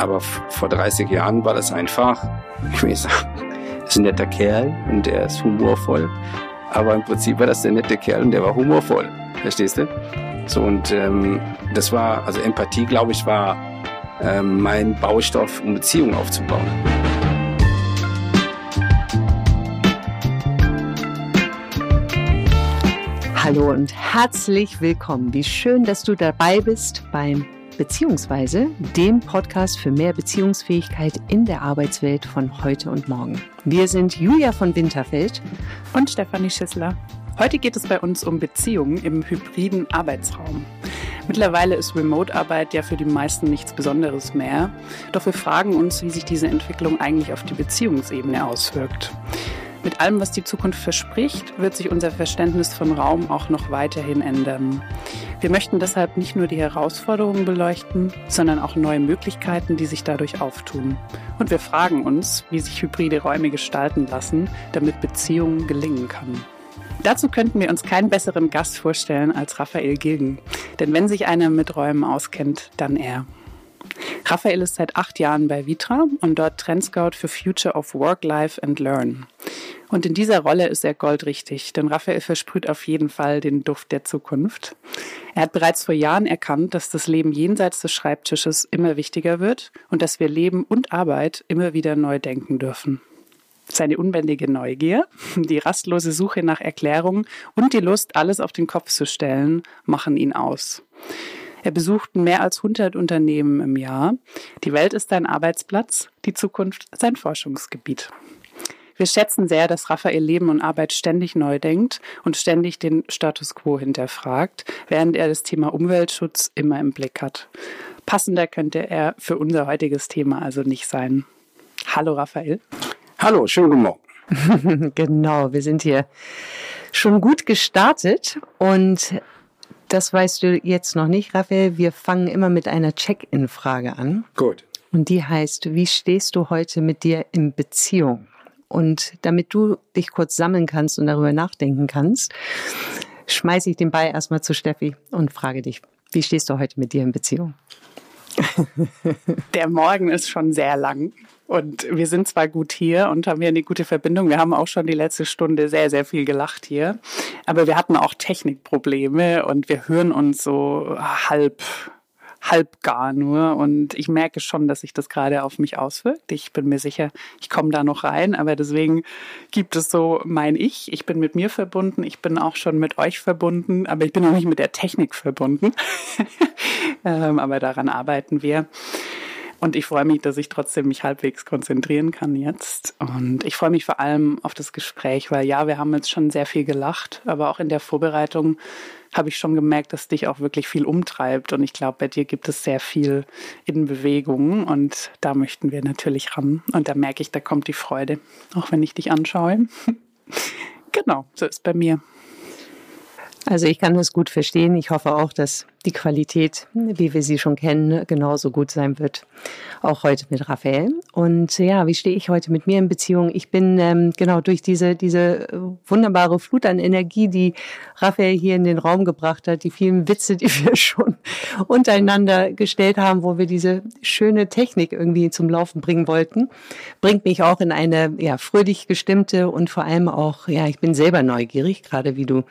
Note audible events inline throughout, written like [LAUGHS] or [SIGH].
Aber vor 30 Jahren war das einfach, ich will sagen, [LAUGHS] ist ein netter Kerl und der ist humorvoll. Aber im Prinzip war das der nette Kerl und der war humorvoll. Verstehst du? So und ähm, das war, also Empathie, glaube ich, war ähm, mein Baustoff, um Beziehungen aufzubauen. Hallo und herzlich willkommen. Wie schön, dass du dabei bist beim beziehungsweise dem Podcast für mehr Beziehungsfähigkeit in der Arbeitswelt von heute und morgen. Wir sind Julia von Winterfeld und Stefanie Schissler. Heute geht es bei uns um Beziehungen im hybriden Arbeitsraum. Mittlerweile ist Remote-Arbeit ja für die meisten nichts Besonderes mehr. Doch wir fragen uns, wie sich diese Entwicklung eigentlich auf die Beziehungsebene auswirkt. Mit allem, was die Zukunft verspricht, wird sich unser Verständnis von Raum auch noch weiterhin ändern. Wir möchten deshalb nicht nur die Herausforderungen beleuchten, sondern auch neue Möglichkeiten, die sich dadurch auftun. Und wir fragen uns, wie sich hybride Räume gestalten lassen, damit Beziehungen gelingen kann. Dazu könnten wir uns keinen besseren Gast vorstellen als Raphael Gilgen. Denn wenn sich einer mit Räumen auskennt, dann er. Raphael ist seit acht Jahren bei Vitra und dort Trendscout für Future of Work, Life and Learn. Und in dieser Rolle ist er goldrichtig, denn Raphael versprüht auf jeden Fall den Duft der Zukunft. Er hat bereits vor Jahren erkannt, dass das Leben jenseits des Schreibtisches immer wichtiger wird und dass wir Leben und Arbeit immer wieder neu denken dürfen. Seine unbändige Neugier, die rastlose Suche nach Erklärungen und die Lust, alles auf den Kopf zu stellen, machen ihn aus. Er besucht mehr als 100 Unternehmen im Jahr. Die Welt ist sein Arbeitsplatz, die Zukunft sein Forschungsgebiet. Wir schätzen sehr, dass Raphael Leben und Arbeit ständig neu denkt und ständig den Status quo hinterfragt, während er das Thema Umweltschutz immer im Blick hat. Passender könnte er für unser heutiges Thema also nicht sein. Hallo Raphael. Hallo, schönen guten Morgen. [LAUGHS] genau, wir sind hier schon gut gestartet und das weißt du jetzt noch nicht, Raphael. Wir fangen immer mit einer Check-in-Frage an. Gut. Und die heißt, wie stehst du heute mit dir in Beziehung? Und damit du dich kurz sammeln kannst und darüber nachdenken kannst, schmeiße ich den Ball erstmal zu Steffi und frage dich, wie stehst du heute mit dir in Beziehung? [LAUGHS] Der Morgen ist schon sehr lang. Und wir sind zwar gut hier und haben hier eine gute Verbindung. Wir haben auch schon die letzte Stunde sehr, sehr viel gelacht hier. Aber wir hatten auch Technikprobleme und wir hören uns so halb halb gar nur. Und ich merke schon, dass sich das gerade auf mich auswirkt. Ich bin mir sicher, ich komme da noch rein, aber deswegen gibt es so mein Ich. Ich bin mit mir verbunden, ich bin auch schon mit euch verbunden, aber ich bin auch nicht mit der Technik verbunden. [LAUGHS] ähm, aber daran arbeiten wir. Und ich freue mich, dass ich trotzdem mich halbwegs konzentrieren kann jetzt. Und ich freue mich vor allem auf das Gespräch, weil ja, wir haben jetzt schon sehr viel gelacht, aber auch in der Vorbereitung habe ich schon gemerkt, dass dich auch wirklich viel umtreibt. Und ich glaube, bei dir gibt es sehr viel in Bewegung und da möchten wir natürlich ran. Und da merke ich, da kommt die Freude, auch wenn ich dich anschaue. [LAUGHS] genau, so ist bei mir. Also ich kann das gut verstehen. Ich hoffe auch, dass die Qualität, wie wir sie schon kennen, genauso gut sein wird. Auch heute mit Raphael. Und ja, wie stehe ich heute mit mir in Beziehung? Ich bin ähm, genau durch diese, diese wunderbare Flut an Energie, die Raphael hier in den Raum gebracht hat, die vielen Witze, die [LAUGHS] wir schon untereinander gestellt haben, wo wir diese schöne Technik irgendwie zum Laufen bringen wollten, bringt mich auch in eine ja, fröhlich gestimmte und vor allem auch, ja, ich bin selber neugierig, gerade wie du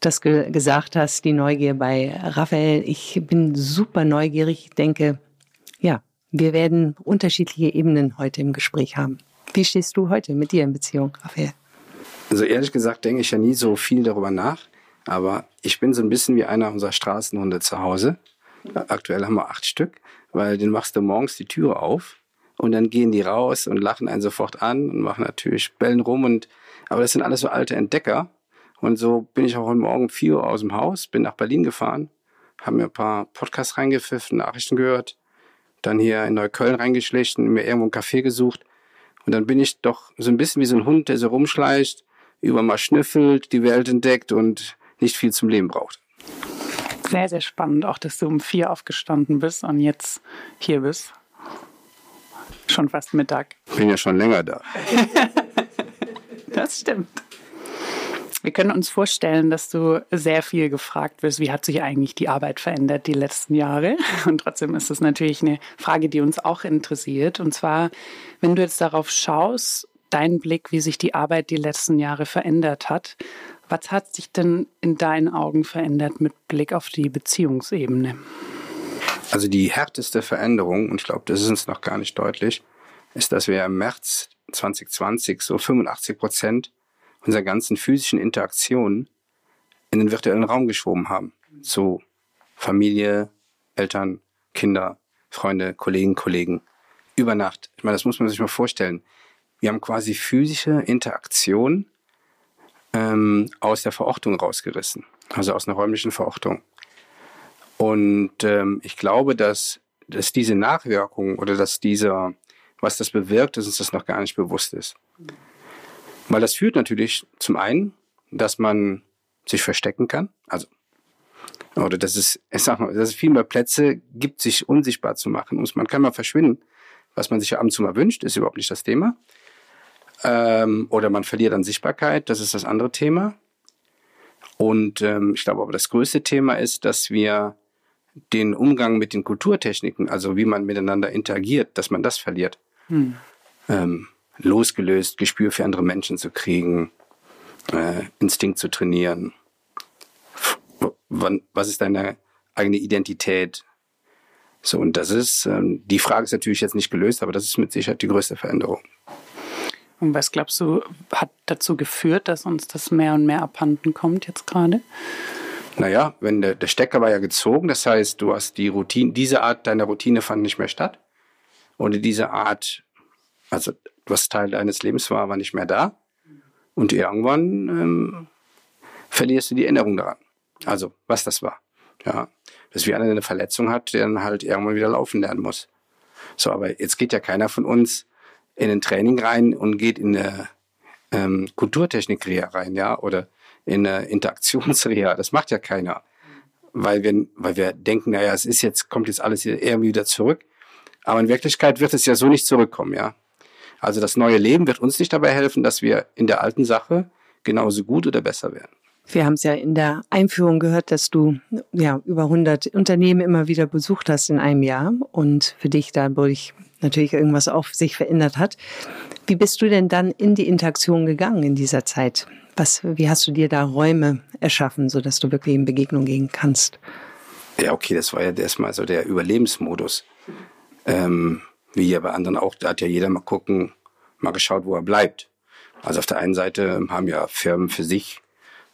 das ge gesagt hast, die Neugier bei Raphael weil ich bin super neugierig. Ich denke, ja, wir werden unterschiedliche Ebenen heute im Gespräch haben. Wie stehst du heute mit dir in Beziehung, Raphael? Also ehrlich gesagt denke ich ja nie so viel darüber nach, aber ich bin so ein bisschen wie einer unserer Straßenhunde zu Hause. Aktuell haben wir acht Stück, weil den machst du morgens die Türe auf und dann gehen die raus und lachen einen sofort an und machen natürlich Bellen rum und aber das sind alles so alte Entdecker und so bin ich auch heute Morgen um vier Uhr aus dem Haus, bin nach Berlin gefahren haben mir ein paar Podcasts reingepfiffen, Nachrichten gehört, dann hier in Neukölln reingeschlichen, mir irgendwo einen Café gesucht. Und dann bin ich doch so ein bisschen wie so ein Hund, der so rumschleicht, über mal schnüffelt, die Welt entdeckt und nicht viel zum Leben braucht. Sehr, sehr spannend, auch dass du um vier aufgestanden bist und jetzt hier bist. Schon fast Mittag. Bin ja schon länger da. [LAUGHS] das stimmt. Wir können uns vorstellen, dass du sehr viel gefragt wirst, wie hat sich eigentlich die Arbeit verändert die letzten Jahre? [LAUGHS] Und trotzdem ist es natürlich eine Frage, die uns auch interessiert. Und zwar, wenn du jetzt darauf schaust, dein Blick, wie sich die Arbeit die letzten Jahre verändert hat. Was hat sich denn in deinen Augen verändert mit Blick auf die Beziehungsebene? Also die härteste Veränderung, und ich glaube, das ist uns noch gar nicht deutlich, ist, dass wir im März 2020 so 85 Prozent unserer ganzen physischen Interaktionen in den virtuellen Raum geschoben haben. Zu Familie, Eltern, Kinder, Freunde, Kollegen, Kollegen. Über Nacht. Ich meine, das muss man sich mal vorstellen. Wir haben quasi physische Interaktion ähm, aus der Verortung rausgerissen. Also aus einer räumlichen Verortung. Und ähm, ich glaube, dass, dass diese Nachwirkung oder dass dieser, was das bewirkt, dass uns das noch gar nicht bewusst ist. Weil das führt natürlich zum einen, dass man sich verstecken kann, also oder dass es, ich sag mal, dass es viel mehr Plätze gibt, sich unsichtbar zu machen. Und man kann mal verschwinden, was man sich ja ab und zu mal wünscht, ist überhaupt nicht das Thema. Ähm, oder man verliert an Sichtbarkeit, das ist das andere Thema. Und ähm, ich glaube aber das größte Thema ist, dass wir den Umgang mit den Kulturtechniken, also wie man miteinander interagiert, dass man das verliert. Hm. Ähm, losgelöst, Gespür für andere Menschen zu kriegen, äh, Instinkt zu trainieren. Wann, was ist deine eigene Identität? So, und das ist, ähm, die Frage ist natürlich jetzt nicht gelöst, aber das ist mit Sicherheit die größte Veränderung. Und was glaubst du, hat dazu geführt, dass uns das mehr und mehr abhanden kommt jetzt gerade? Naja, wenn der, der Stecker war ja gezogen, das heißt, du hast die Routine, diese Art deiner Routine fand nicht mehr statt. Oder diese Art, also was Teil deines Lebens war, war nicht mehr da. Und irgendwann ähm, verlierst du die Erinnerung daran. Also, was das war. Ja. Dass wie einer eine Verletzung hat, der dann halt irgendwann wieder laufen lernen muss. So, aber jetzt geht ja keiner von uns in ein Training rein und geht in eine ähm, Kulturtechnik-Reha rein, ja, oder in eine Interaktionsreha. Das macht ja keiner. Weil wir, weil wir denken, naja, es ist jetzt, kommt jetzt alles irgendwie wieder zurück. Aber in Wirklichkeit wird es ja so nicht zurückkommen, ja. Also das neue Leben wird uns nicht dabei helfen, dass wir in der alten Sache genauso gut oder besser werden. Wir haben es ja in der Einführung gehört, dass du ja über 100 Unternehmen immer wieder besucht hast in einem Jahr und für dich dadurch natürlich irgendwas auch sich verändert hat. Wie bist du denn dann in die Interaktion gegangen in dieser Zeit? Was, wie hast du dir da Räume erschaffen, sodass du wirklich in Begegnung gehen kannst? Ja, okay, das war ja erstmal so der Überlebensmodus. Ähm, wie ja bei anderen auch, da hat ja jeder mal gucken, mal geschaut, wo er bleibt. Also auf der einen Seite haben ja Firmen für sich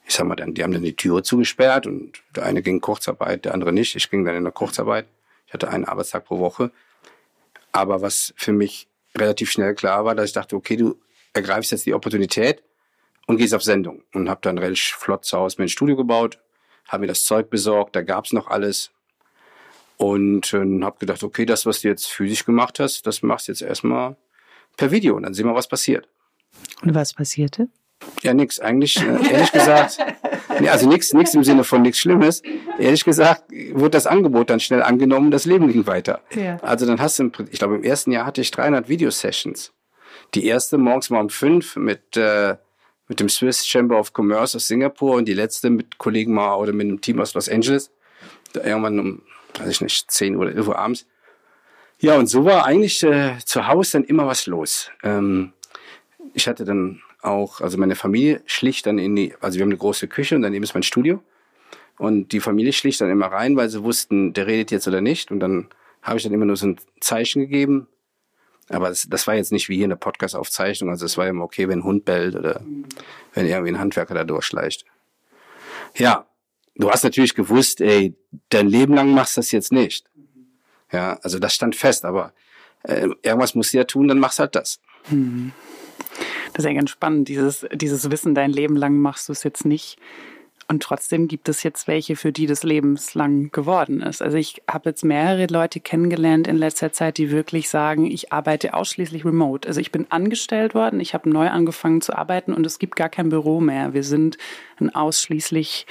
ich sag mal, dann, die haben dann die Türe zugesperrt und der eine ging Kurzarbeit, der andere nicht. Ich ging dann in der Kurzarbeit. Ich hatte einen Arbeitstag pro Woche. Aber was für mich relativ schnell klar war, dass ich dachte, okay, du ergreifst jetzt die Opportunität und gehst auf Sendung. Und habe dann relativ flott zu Hause mir ein Studio gebaut, habe mir das Zeug besorgt, da gab's noch alles. Und äh, habe gedacht, okay, das, was du jetzt physisch gemacht hast, das machst du jetzt erstmal per Video und dann sehen wir, was passiert. Und was passierte? Ja, nix. Eigentlich, äh, ehrlich gesagt, [LAUGHS] nee, also nix, nix im Sinne von nichts Schlimmes. Ehrlich gesagt, wurde das Angebot dann schnell angenommen, das Leben ging weiter. Ja. Also dann hast du, ich glaube, im ersten Jahr hatte ich 300 Videosessions. Die erste morgens mal um fünf mit, äh, mit dem Swiss Chamber of Commerce aus Singapur und die letzte mit Kollegen mal oder mit einem Team aus Los Angeles. Da irgendwann um, weiß ich nicht, 10 oder 11 Uhr abends. Ja, und so war eigentlich äh, zu Hause dann immer was los. Ähm, ich hatte dann auch, also meine Familie schlicht dann in die, also wir haben eine große Küche und daneben ist mein Studio. Und die Familie schlicht dann immer rein, weil sie wussten, der redet jetzt oder nicht. Und dann habe ich dann immer nur so ein Zeichen gegeben. Aber das, das war jetzt nicht wie hier eine Podcast-Aufzeichnung. Also es war immer okay, wenn ein Hund bellt oder wenn irgendwie ein Handwerker da durchschleicht. Ja, du hast natürlich gewusst, ey, dein Leben lang machst du das jetzt nicht. Ja, also das stand fest, aber äh, irgendwas musst du ja tun, dann machst halt das. Mhm. Das ist ja ganz spannend, dieses, dieses Wissen, dein Leben lang machst du es jetzt nicht. Und trotzdem gibt es jetzt welche, für die das lebenslang geworden ist. Also ich habe jetzt mehrere Leute kennengelernt in letzter Zeit, die wirklich sagen, ich arbeite ausschließlich remote. Also ich bin angestellt worden, ich habe neu angefangen zu arbeiten und es gibt gar kein Büro mehr. Wir sind ein ausschließlich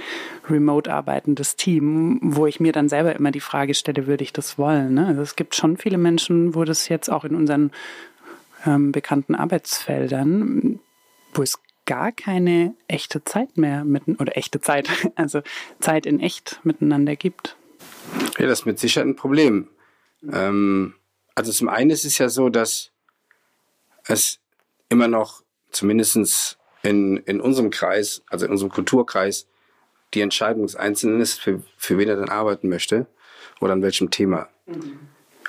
remote arbeitendes Team, wo ich mir dann selber immer die Frage stelle, würde ich das wollen? Ne? Also es gibt schon viele Menschen, wo das jetzt auch in unseren ähm, bekannten Arbeitsfeldern, wo es gar keine echte Zeit mehr mitten oder echte Zeit, [LAUGHS] also Zeit in echt miteinander gibt. Ja, das ist mit Sicherheit ein Problem. Ähm, also zum einen ist es ja so, dass es immer noch zumindest in, in unserem Kreis, also in unserem Kulturkreis, die Entscheidung des Einzelnen ist, für, für wen er dann arbeiten möchte oder an welchem Thema. Mhm.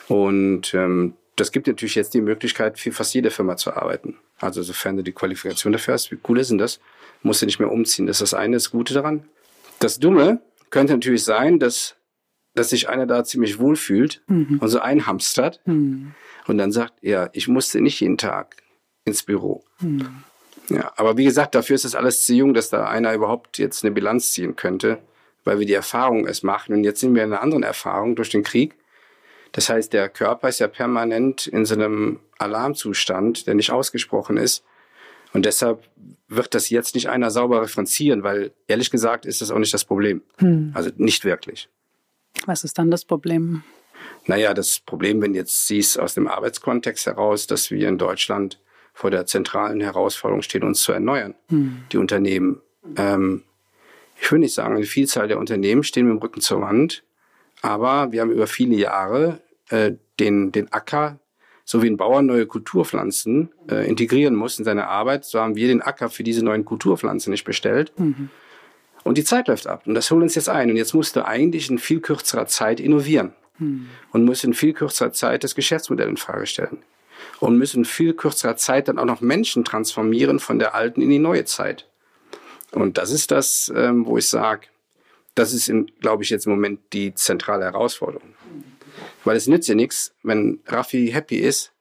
Und ähm, das gibt natürlich jetzt die Möglichkeit, für fast jede Firma zu arbeiten. Also sofern du die Qualifikation dafür hast, wie cool ist denn das? Musst du nicht mehr umziehen. Das ist das eine, das Gute daran. Das Dumme könnte natürlich sein, dass, dass sich einer da ziemlich wohl fühlt mhm. und so einhamstert mhm. und dann sagt, ja, ich musste nicht jeden Tag ins Büro. Mhm. Ja, aber wie gesagt, dafür ist es alles zu jung, dass da einer überhaupt jetzt eine Bilanz ziehen könnte, weil wir die Erfahrung es machen. Und jetzt sind wir in einer anderen Erfahrung durch den Krieg. Das heißt, der Körper ist ja permanent in so einem Alarmzustand, der nicht ausgesprochen ist. Und deshalb wird das jetzt nicht einer sauber referenzieren, weil ehrlich gesagt ist das auch nicht das Problem. Hm. Also nicht wirklich. Was ist dann das Problem? Naja, das Problem, wenn jetzt siehst aus dem Arbeitskontext heraus, dass wir in Deutschland vor der zentralen Herausforderung stehen, uns zu erneuern. Hm. Die Unternehmen, ähm, ich würde nicht sagen, eine Vielzahl der Unternehmen stehen mit dem Rücken zur Wand, aber wir haben über viele Jahre äh, den, den Acker, so wie ein Bauer neue Kulturpflanzen äh, integrieren muss in seine Arbeit, so haben wir den Acker für diese neuen Kulturpflanzen nicht bestellt. Mhm. Und die Zeit läuft ab. Und das holt uns jetzt ein. Und jetzt musst du eigentlich in viel kürzerer Zeit innovieren. Mhm. Und musst in viel kürzerer Zeit das Geschäftsmodell in Frage stellen und müssen viel kürzerer Zeit dann auch noch Menschen transformieren von der alten in die neue Zeit. Und das ist das, ähm, wo ich sage, das ist, glaube ich, jetzt im Moment die zentrale Herausforderung. Weil es nützt ja nichts, wenn Raffi happy ist,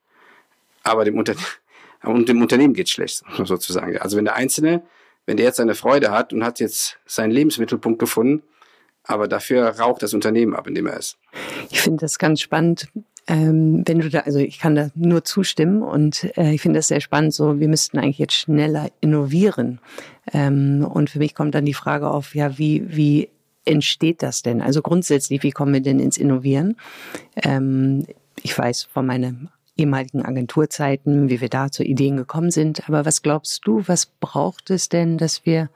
aber dem, Unter [LAUGHS] und dem Unternehmen geht schlecht, [LAUGHS] sozusagen. Also wenn der Einzelne, wenn der jetzt seine Freude hat und hat jetzt seinen Lebensmittelpunkt gefunden, aber dafür raucht das Unternehmen ab, in dem er ist. Ich finde das ganz spannend, ähm, wenn du da, also ich kann da nur zustimmen und äh, ich finde das sehr spannend. So, wir müssten eigentlich jetzt schneller innovieren. Ähm, und für mich kommt dann die Frage auf, ja, wie wie entsteht das denn? Also grundsätzlich, wie kommen wir denn ins Innovieren? Ähm, ich weiß von meinem ehemaligen Agenturzeiten, wie wir da zu Ideen gekommen sind. Aber was glaubst du, was braucht es denn, dass wir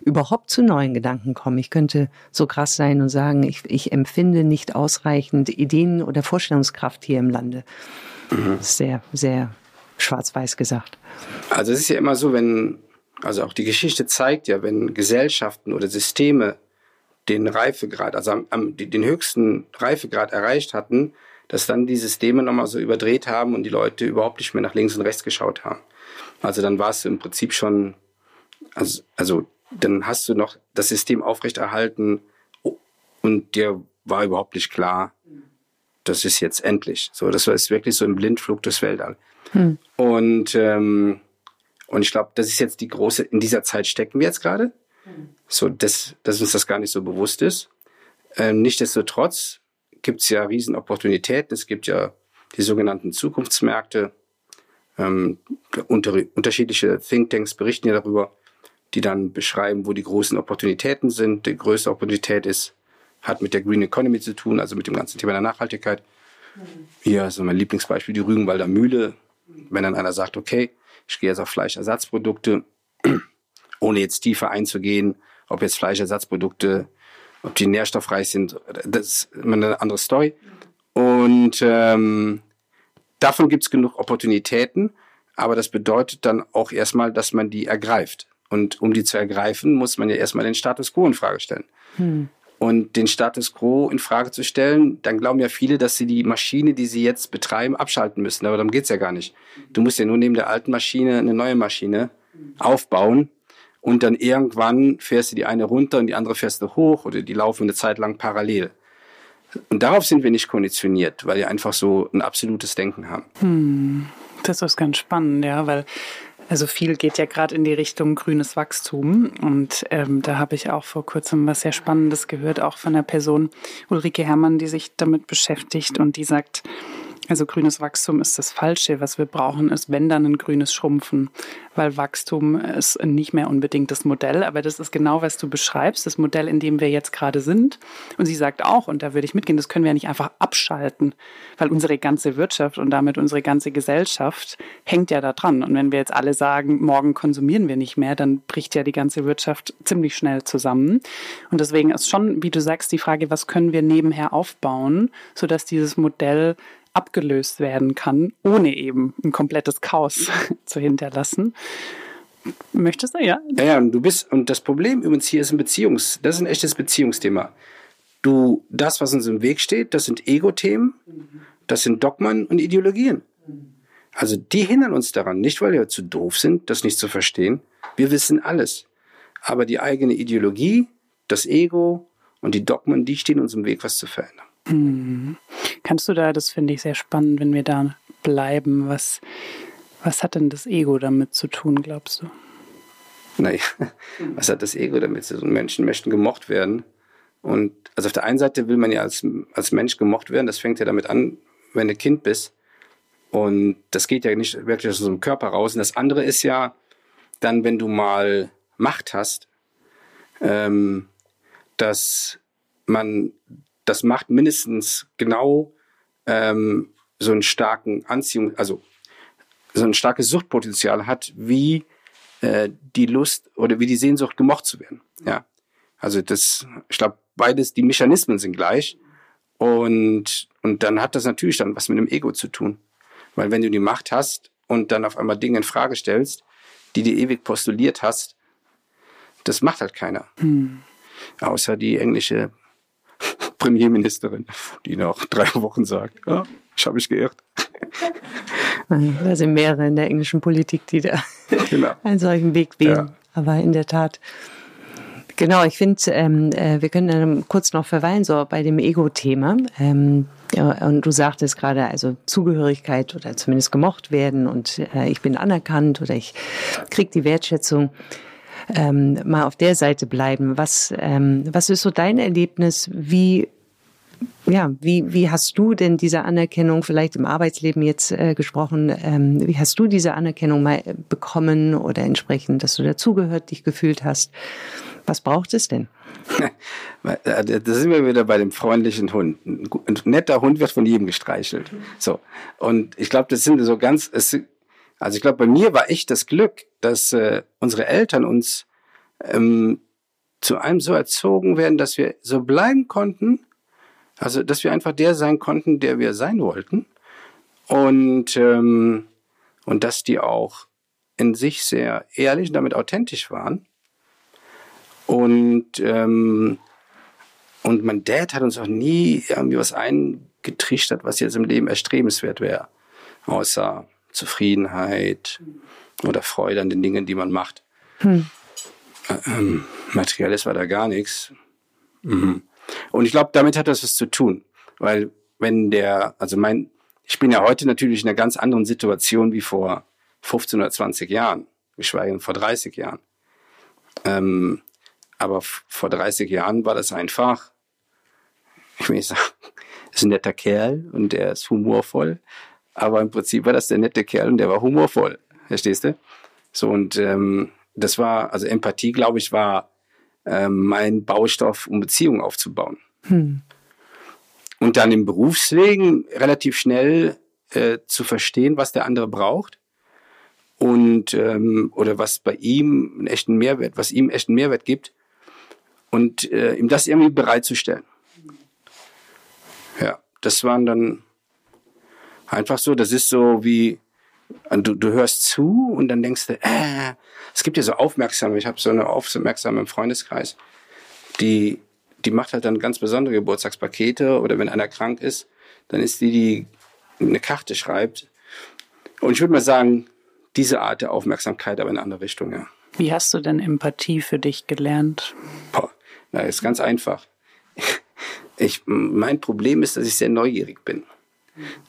überhaupt zu neuen Gedanken kommen? Ich könnte so krass sein und sagen, ich, ich empfinde nicht ausreichend Ideen oder Vorstellungskraft hier im Lande. Mhm. Sehr, sehr schwarz-weiß gesagt. Also es ist ja immer so, wenn, also auch die Geschichte zeigt ja, wenn Gesellschaften oder Systeme den Reifegrad, also am, am, den höchsten Reifegrad erreicht hatten, dass dann die Systeme nochmal so überdreht haben und die Leute überhaupt nicht mehr nach links und rechts geschaut haben. Also dann warst du im Prinzip schon, also, also dann hast du noch das System aufrechterhalten und dir war überhaupt nicht klar, das ist jetzt endlich. So, das war wirklich so ein Blindflug durchs Weltall. Hm. Und, ähm, und ich glaube, das ist jetzt die große, in dieser Zeit stecken wir jetzt gerade. So, dass, dass uns das gar nicht so bewusst ist. Ähm, Nichtsdestotrotz gibt es ja Riesenopportunitäten. Es gibt ja die sogenannten Zukunftsmärkte. Ähm, unter, unterschiedliche Thinktanks berichten ja darüber, die dann beschreiben, wo die großen Opportunitäten sind. Die größte Opportunität ist, hat mit der Green Economy zu tun, also mit dem ganzen Thema der Nachhaltigkeit. Mhm. Hier ist mein Lieblingsbeispiel, die Rügenwalder Mühle. Wenn dann einer sagt, okay, ich gehe jetzt auf Fleischersatzprodukte, ohne jetzt tiefer einzugehen, ob jetzt Fleischersatzprodukte ob die nährstoffreich sind, das ist eine andere Story. Und ähm, davon gibt es genug Opportunitäten, aber das bedeutet dann auch erstmal, dass man die ergreift. Und um die zu ergreifen, muss man ja erstmal den Status quo in Frage stellen. Hm. Und den Status quo in Frage zu stellen, dann glauben ja viele, dass sie die Maschine, die sie jetzt betreiben, abschalten müssen. Aber darum geht's ja gar nicht. Du musst ja nur neben der alten Maschine eine neue Maschine aufbauen und dann irgendwann fährst du die eine runter und die andere fährst du hoch oder die laufen eine Zeit lang parallel. Und darauf sind wir nicht konditioniert, weil wir einfach so ein absolutes Denken haben. Hm, das ist ganz spannend, ja, weil also viel geht ja gerade in die Richtung grünes Wachstum. Und ähm, da habe ich auch vor kurzem was sehr Spannendes gehört, auch von der Person Ulrike Herrmann, die sich damit beschäftigt und die sagt, Also grünes Wachstum ist das Falsche. Was wir brauchen, ist, wenn dann ein grünes Schrumpfen, weil Wachstum ist nicht mehr unbedingt das Modell, aber das ist genau, was du beschreibst, das Modell, in dem wir jetzt gerade sind. Und sie sagt auch, und da würde ich mitgehen, das können wir ja nicht einfach abschalten, weil unsere ganze Wirtschaft und damit unsere ganze Gesellschaft hängt ja da dran. Und wenn wir jetzt alle sagen, morgen konsumieren wir nicht mehr, dann bricht ja die ganze Wirtschaft ziemlich schnell zusammen. Und deswegen ist schon, wie du sagst, die Frage, was können wir nebenher aufbauen, sodass dieses Modell abgelöst werden kann, ohne eben ein komplettes Chaos [LAUGHS] zu hinterlassen. Möchtest du, ja? Ja, ja, und du bist, und das Problem übrigens hier ist ein Beziehungs, das ist ein echtes Beziehungsthema. Du, das, was uns im Weg steht, das sind Ego-Themen, das sind Dogmen und Ideologien. Also die hindern uns daran, nicht weil wir zu doof sind, das nicht zu verstehen. Wir wissen alles. Aber die eigene Ideologie, das Ego und die Dogmen, die stehen uns im Weg, was zu verändern. Mhm. Kannst du da, das finde ich sehr spannend, wenn wir da bleiben, was, was hat denn das Ego damit zu tun, glaubst du? Naja, [LAUGHS] was hat das Ego damit zu tun? Menschen möchten gemocht werden. Und also auf der einen Seite will man ja als, als Mensch gemocht werden, das fängt ja damit an, wenn du Kind bist. Und das geht ja nicht wirklich aus unserem Körper raus. Und das andere ist ja dann, wenn du mal Macht hast, ähm, dass man das macht mindestens genau ähm, so einen starken Anziehung, also so ein starkes Suchtpotenzial hat, wie äh, die Lust oder wie die Sehnsucht gemocht zu werden. Ja, also das, ich glaube, beides, die Mechanismen sind gleich und und dann hat das natürlich dann was mit dem Ego zu tun, weil wenn du die Macht hast und dann auf einmal Dinge in Frage stellst, die du ewig postuliert hast, das macht halt keiner. Hm. Außer die englische Premierministerin, die nach drei [LAUGHS] Wochen sagt, ja, ich habe mich geirrt. Da sind mehrere in der englischen Politik, die da genau. [LAUGHS] einen solchen Weg wählen. Ja. Aber in der Tat. Genau, ich finde, ähm, äh, wir können kurz noch verweilen, so bei dem Ego-Thema. Ähm, ja, und du sagtest gerade, also Zugehörigkeit oder zumindest gemocht werden und äh, ich bin anerkannt oder ich krieg die Wertschätzung ähm, mal auf der Seite bleiben. Was, ähm, was ist so dein Erlebnis? Wie ja, wie, wie hast du denn diese Anerkennung vielleicht im Arbeitsleben jetzt äh, gesprochen? Ähm, wie hast du diese Anerkennung mal bekommen oder entsprechend, dass du dazugehört, dich gefühlt hast? Was braucht es denn? [LAUGHS] Da sind wir wieder bei dem freundlichen Hund. Ein netter Hund wird von jedem gestreichelt. So. Und ich glaube, das sind so ganz, also ich glaube, bei mir war echt das Glück, dass äh, unsere Eltern uns ähm, zu einem so erzogen werden, dass wir so bleiben konnten, also dass wir einfach der sein konnten, der wir sein wollten. Und, ähm, und dass die auch in sich sehr ehrlich und damit authentisch waren. Und, ähm, und mein Dad hat uns auch nie irgendwie was eingetrichtert, was jetzt im Leben erstrebenswert wäre. Außer Zufriedenheit oder Freude an den Dingen, die man macht. Hm. Ähm, materielles war da gar nichts. Mhm. Und ich glaube, damit hat das was zu tun. Weil wenn der, also mein, ich bin ja heute natürlich in einer ganz anderen Situation wie vor 15 oder 20 Jahren, geschweige denn vor 30 Jahren. Ähm, aber vor 30 Jahren war das einfach, ich will nicht sagen, [LAUGHS] ist ein netter Kerl und der ist humorvoll. Aber im Prinzip war das der nette Kerl und der war humorvoll. Verstehst du? So, und ähm, das war, also Empathie, glaube ich, war ähm, mein Baustoff, um Beziehungen aufzubauen. Hm. Und dann im Berufswegen relativ schnell äh, zu verstehen, was der andere braucht und ähm, oder was bei ihm einen echten Mehrwert, was ihm echten Mehrwert gibt und äh, ihm das irgendwie bereitzustellen. Ja, das waren dann Einfach so, das ist so wie, du, du hörst zu und dann denkst du, äh, es gibt ja so Aufmerksame, ich habe so eine Aufmerksame im Freundeskreis, die, die macht halt dann ganz besondere Geburtstagspakete oder wenn einer krank ist, dann ist die, die eine Karte schreibt. Und ich würde mal sagen, diese Art der Aufmerksamkeit, aber in eine andere Richtung, ja. Wie hast du denn Empathie für dich gelernt? Boah, na, ist ganz einfach. Ich, mein Problem ist, dass ich sehr neugierig bin.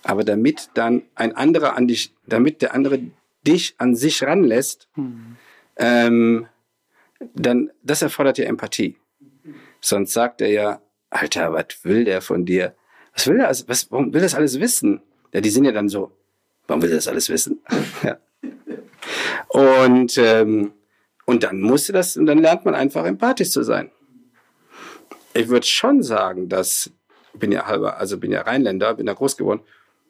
Aber damit dann ein anderer an dich, damit der andere dich an sich ranlässt, mhm. ähm, dann, das erfordert ja Empathie. Sonst sagt er ja, Alter, was will der von dir? Was will er, was, warum will das alles wissen? Ja, die sind ja dann so, warum will er das alles wissen? [LAUGHS] ja. Und, ähm, und dann musste das, und dann lernt man einfach empathisch zu sein. Ich würde schon sagen, dass, bin ja halber, also bin ja Rheinländer, bin ja groß geworden,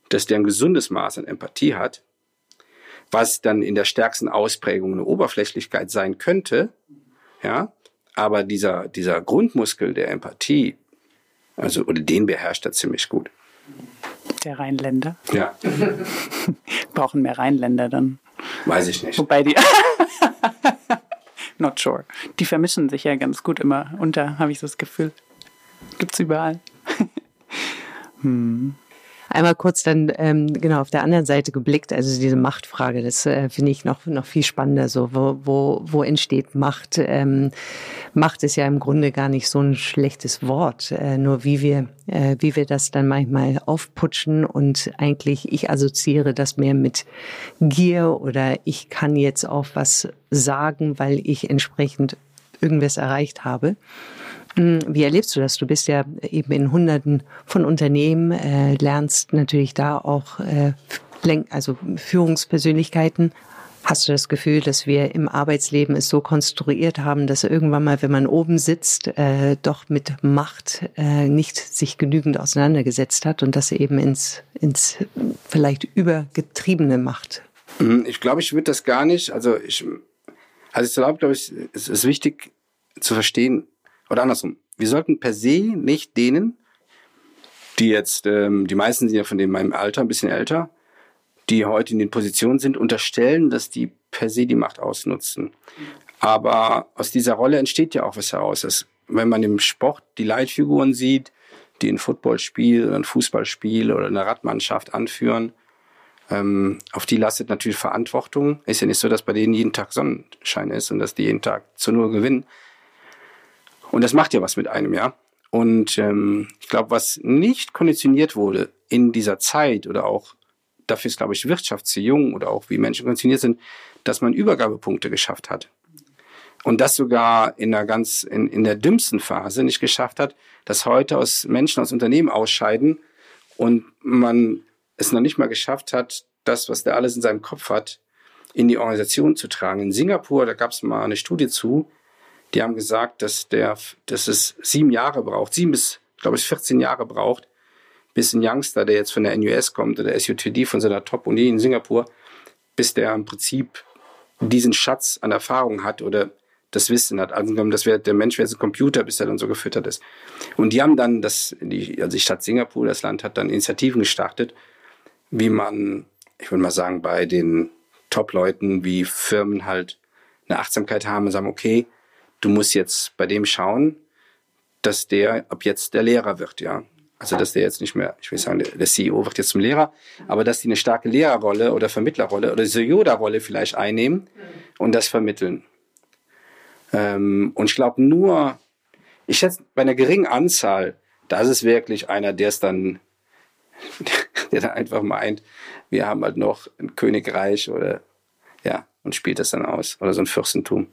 dass der ein gesundes Maß an Empathie hat, was dann in der stärksten Ausprägung eine Oberflächlichkeit sein könnte, ja, aber dieser, dieser Grundmuskel der Empathie, also, oder den beherrscht er ziemlich gut. Der Rheinländer? Ja. [LAUGHS] Brauchen mehr Rheinländer dann. Weiß ich nicht. Wobei die. [LAUGHS] Not sure. Die vermischen sich ja ganz gut immer unter, habe ich so das Gefühl. Gibt's überall. Hm. Einmal kurz dann ähm, genau auf der anderen Seite geblickt, also diese Machtfrage, das äh, finde ich noch noch viel spannender. So wo wo, wo entsteht Macht? Ähm, Macht ist ja im Grunde gar nicht so ein schlechtes Wort, äh, nur wie wir äh, wie wir das dann manchmal aufputschen und eigentlich ich assoziiere das mehr mit Gier oder ich kann jetzt auch was sagen, weil ich entsprechend irgendwas erreicht habe. Hm, wie erlebst du das? Du bist ja eben in Hunderten von Unternehmen, äh, lernst natürlich da auch äh, also Führungspersönlichkeiten. Hast du das Gefühl, dass wir im Arbeitsleben es so konstruiert haben, dass irgendwann mal, wenn man oben sitzt, äh, doch mit Macht äh, nicht sich genügend auseinandergesetzt hat und das eben ins, ins vielleicht übergetriebene Macht? Hm, ich glaube, ich würde das gar nicht. Also ich, also ich glaube, glaube ich, es ist wichtig zu verstehen, oder andersrum, wir sollten per se nicht denen, die jetzt, ähm, die meisten sind ja von dem meinem Alter, ein bisschen älter, die heute in den Positionen sind, unterstellen, dass die per se die Macht ausnutzen. Aber aus dieser Rolle entsteht ja auch was heraus. Dass, wenn man im Sport die Leitfiguren sieht, die ein Footballspiel oder ein Fußballspiel oder eine Radmannschaft anführen, ähm, auf die lastet natürlich Verantwortung. Ist ja nicht so, dass bei denen jeden Tag Sonnenschein ist und dass die jeden Tag zu Null gewinnen. Und das macht ja was mit einem, ja. Und ähm, ich glaube, was nicht konditioniert wurde in dieser Zeit oder auch dafür ist, glaube ich, Wirtschaft zu jung oder auch wie Menschen konditioniert sind, dass man Übergabepunkte geschafft hat. Und das sogar in der ganz, in, in der dümmsten Phase nicht geschafft hat, dass heute aus Menschen aus Unternehmen ausscheiden und man es noch nicht mal geschafft hat, das, was der alles in seinem Kopf hat, in die Organisation zu tragen. In Singapur, da gab es mal eine Studie zu, die haben gesagt, dass, der, dass es sieben Jahre braucht, sieben bis, glaube ich, 14 Jahre braucht, bis ein Youngster, der jetzt von der NUS kommt oder SUTD von seiner Top-Uni in Singapur, bis der im Prinzip diesen Schatz an Erfahrung hat oder das Wissen hat. Also das wäre der Mensch wäre ein Computer, bis er dann so gefüttert ist. Und die haben dann das, die, also die Stadt Singapur, das Land hat dann Initiativen gestartet, wie man, ich würde mal sagen, bei den Top-Leuten wie Firmen halt eine Achtsamkeit haben und sagen, okay, du musst jetzt bei dem schauen, dass der ab jetzt der Lehrer wird, ja. Also dass der jetzt nicht mehr, ich will sagen, der CEO wird jetzt zum Lehrer, aber dass die eine starke Lehrerrolle oder Vermittlerrolle oder diese Yoda-Rolle vielleicht einnehmen und das vermitteln. Ähm, und ich glaube nur, ich schätze, bei einer geringen Anzahl, da ist wirklich einer, der es dann, [LAUGHS] der dann einfach meint, wir haben halt noch ein Königreich oder ja, und spielt das dann aus. Oder so ein Fürstentum.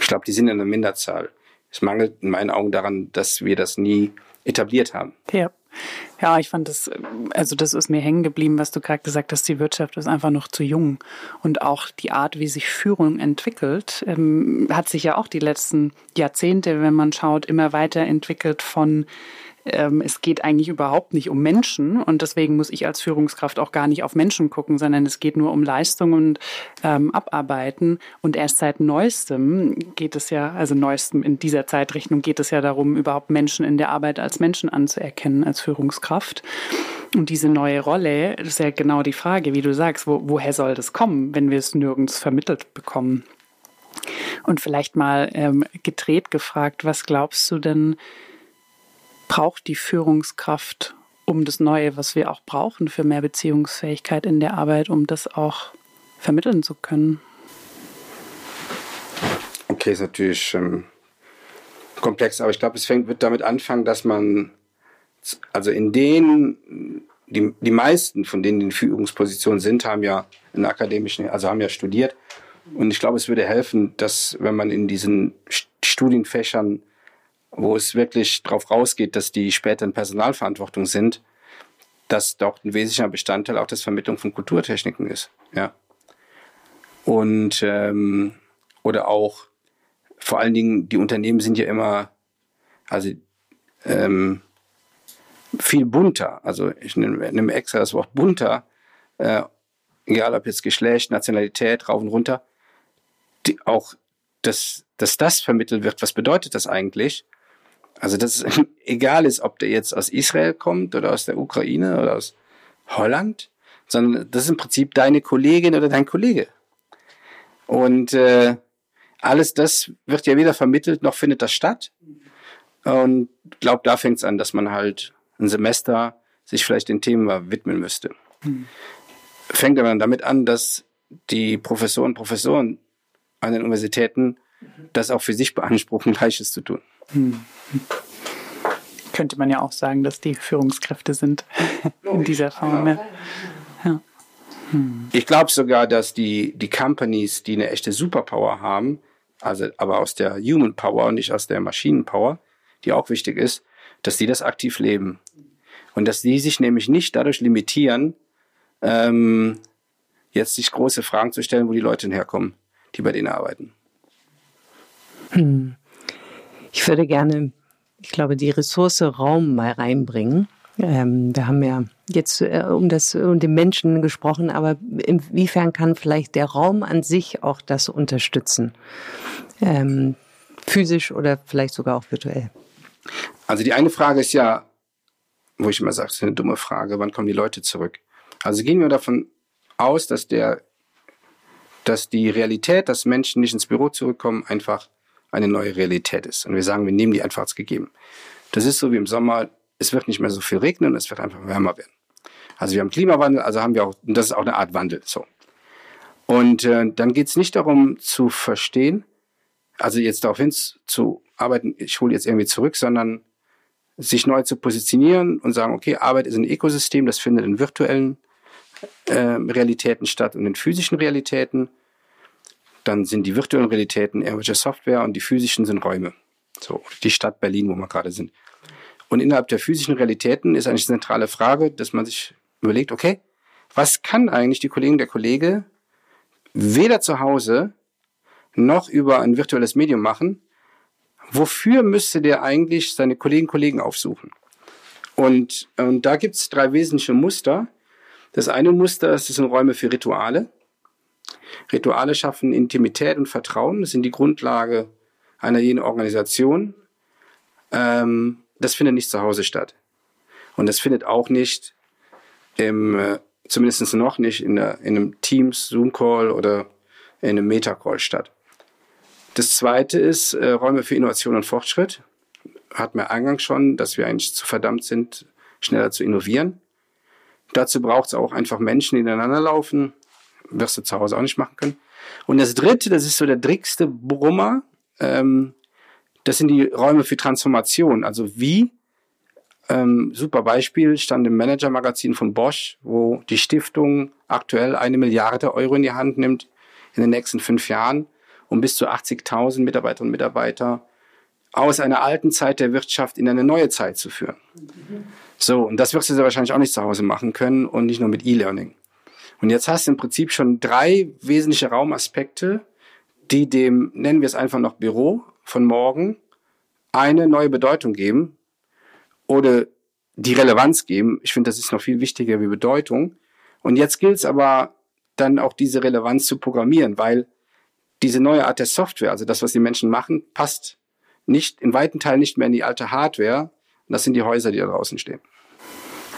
Ich glaube, die sind in der Minderzahl. Es mangelt in meinen Augen daran, dass wir das nie etabliert haben. Ja. Ja, ich fand das, also das ist mir hängen geblieben, was du gerade gesagt hast, die Wirtschaft ist einfach noch zu jung. Und auch die Art, wie sich Führung entwickelt, ähm, hat sich ja auch die letzten Jahrzehnte, wenn man schaut, immer weiter entwickelt von ähm, es geht eigentlich überhaupt nicht um Menschen und deswegen muss ich als Führungskraft auch gar nicht auf Menschen gucken, sondern es geht nur um Leistung und ähm, Abarbeiten. Und erst seit neuestem geht es ja, also neuestem in dieser Zeitrechnung geht es ja darum, überhaupt Menschen in der Arbeit als Menschen anzuerkennen, als Führungskraft. Und diese neue Rolle, das ist ja genau die Frage, wie du sagst, wo, woher soll das kommen, wenn wir es nirgends vermittelt bekommen? Und vielleicht mal ähm, gedreht gefragt, was glaubst du denn, braucht die Führungskraft, um das Neue, was wir auch brauchen für mehr Beziehungsfähigkeit in der Arbeit, um das auch vermitteln zu können? Okay, ist natürlich ähm, komplex, aber ich glaube, es fängt, wird damit anfangen, dass man, also in denen, die, die meisten von denen, die in Führungspositionen sind, haben ja einen akademischen, also haben ja studiert. Und ich glaube, es würde helfen, dass wenn man in diesen Studienfächern wo es wirklich darauf rausgeht, dass die später in Personalverantwortung sind, dass doch ein wesentlicher Bestandteil auch das Vermittlung von Kulturtechniken ist. Ja. Und ähm, oder auch vor allen Dingen, die Unternehmen sind ja immer, also ähm, viel bunter. Also ich nehme, nehme extra das Wort bunter, äh, egal ob jetzt Geschlecht, Nationalität, rauf und runter, die, auch, dass, dass das vermittelt wird, was bedeutet das eigentlich? Also, dass [LAUGHS] es egal ist, ob der jetzt aus Israel kommt oder aus der Ukraine oder aus Holland, sondern das ist im Prinzip deine Kollegin oder dein Kollege. Und äh, alles das wird ja weder vermittelt, noch findet das statt. Und glaube, da fängt es an, dass man halt ein Semester sich vielleicht den Themen widmen müsste. Mhm. Fängt aber dann damit an, dass die Professoren und Professoren an den Universitäten das auch für sich beanspruchen, [LAUGHS] Gleiches zu tun. Mhm. Könnte man ja auch sagen, dass die Führungskräfte sind in dieser Form. Ja. ja. Hm. Ich glaube sogar, dass die, die Companies, die eine echte Superpower haben, also aber aus der Human Power und nicht aus der Maschinenpower, die auch wichtig ist, dass die das aktiv leben. Und dass die sich nämlich nicht dadurch limitieren, ähm, jetzt sich große Fragen zu stellen, wo die Leute herkommen, die bei denen arbeiten. Hm. Ich würde gerne, ich glaube, die Ressource Raum mal reinbringen. Ähm, wir haben ja jetzt äh, um das um den Menschen gesprochen, aber inwiefern kann vielleicht der Raum an sich auch das unterstützen? Ähm, physisch oder vielleicht sogar auch virtuell? Also die eine Frage ist ja, wo ich immer sage, das ist eine dumme Frage, wann kommen die Leute zurück? Also gehen wir davon aus, dass der, dass die Realität, dass Menschen nicht ins Büro zurückkommen, einfach eine neue Realität ist. Und wir sagen, wir nehmen die einfach als gegeben. Das ist so wie im Sommer, es wird nicht mehr so viel regnen, es wird einfach wärmer werden. Also wir haben Klimawandel, also haben wir auch, das ist auch eine Art Wandel. So. Und äh, dann geht es nicht darum zu verstehen, also jetzt darauf hin zu arbeiten, ich hole jetzt irgendwie zurück, sondern sich neu zu positionieren und sagen, okay, Arbeit ist ein Ökosystem, das findet in virtuellen äh, Realitäten statt und in physischen Realitäten. Dann sind die virtuellen Realitäten irgendwelche Software und die physischen sind Räume. So, die Stadt Berlin, wo wir gerade sind. Und innerhalb der physischen Realitäten ist eigentlich die zentrale Frage, dass man sich überlegt, okay, was kann eigentlich die Kollegin der Kollege weder zu Hause noch über ein virtuelles Medium machen? Wofür müsste der eigentlich seine Kolleginnen und Kollegen aufsuchen? Und, und da gibt es drei wesentliche Muster. Das eine Muster ist, das sind Räume für Rituale. Rituale schaffen Intimität und Vertrauen. Das sind die Grundlage einer jeden Organisation. Ähm, das findet nicht zu Hause statt. Und das findet auch nicht im, äh, zumindest noch nicht in, der, in einem Teams Zoom-Call oder in einem Meta-Call statt. Das zweite ist äh, Räume für Innovation und Fortschritt. Hat mir eingangs schon, dass wir eigentlich zu verdammt sind, schneller zu innovieren. Dazu braucht es auch einfach Menschen, die ineinander laufen. Wirst du zu Hause auch nicht machen können. Und das dritte, das ist so der drickste Brummer, ähm, das sind die Räume für Transformation. Also wie, ähm, super Beispiel, stand im Manager-Magazin von Bosch, wo die Stiftung aktuell eine Milliarde Euro in die Hand nimmt in den nächsten fünf Jahren, um bis zu 80.000 Mitarbeiterinnen und Mitarbeiter aus einer alten Zeit der Wirtschaft in eine neue Zeit zu führen. So, und das wirst du wahrscheinlich auch nicht zu Hause machen können und nicht nur mit E-Learning. Und jetzt hast du im Prinzip schon drei wesentliche Raumaspekte, die dem, nennen wir es einfach noch Büro von morgen, eine neue Bedeutung geben oder die Relevanz geben. Ich finde, das ist noch viel wichtiger wie Bedeutung. Und jetzt gilt es aber dann auch diese Relevanz zu programmieren, weil diese neue Art der Software, also das, was die Menschen machen, passt nicht, in weiten Teilen nicht mehr in die alte Hardware. Und das sind die Häuser, die da draußen stehen.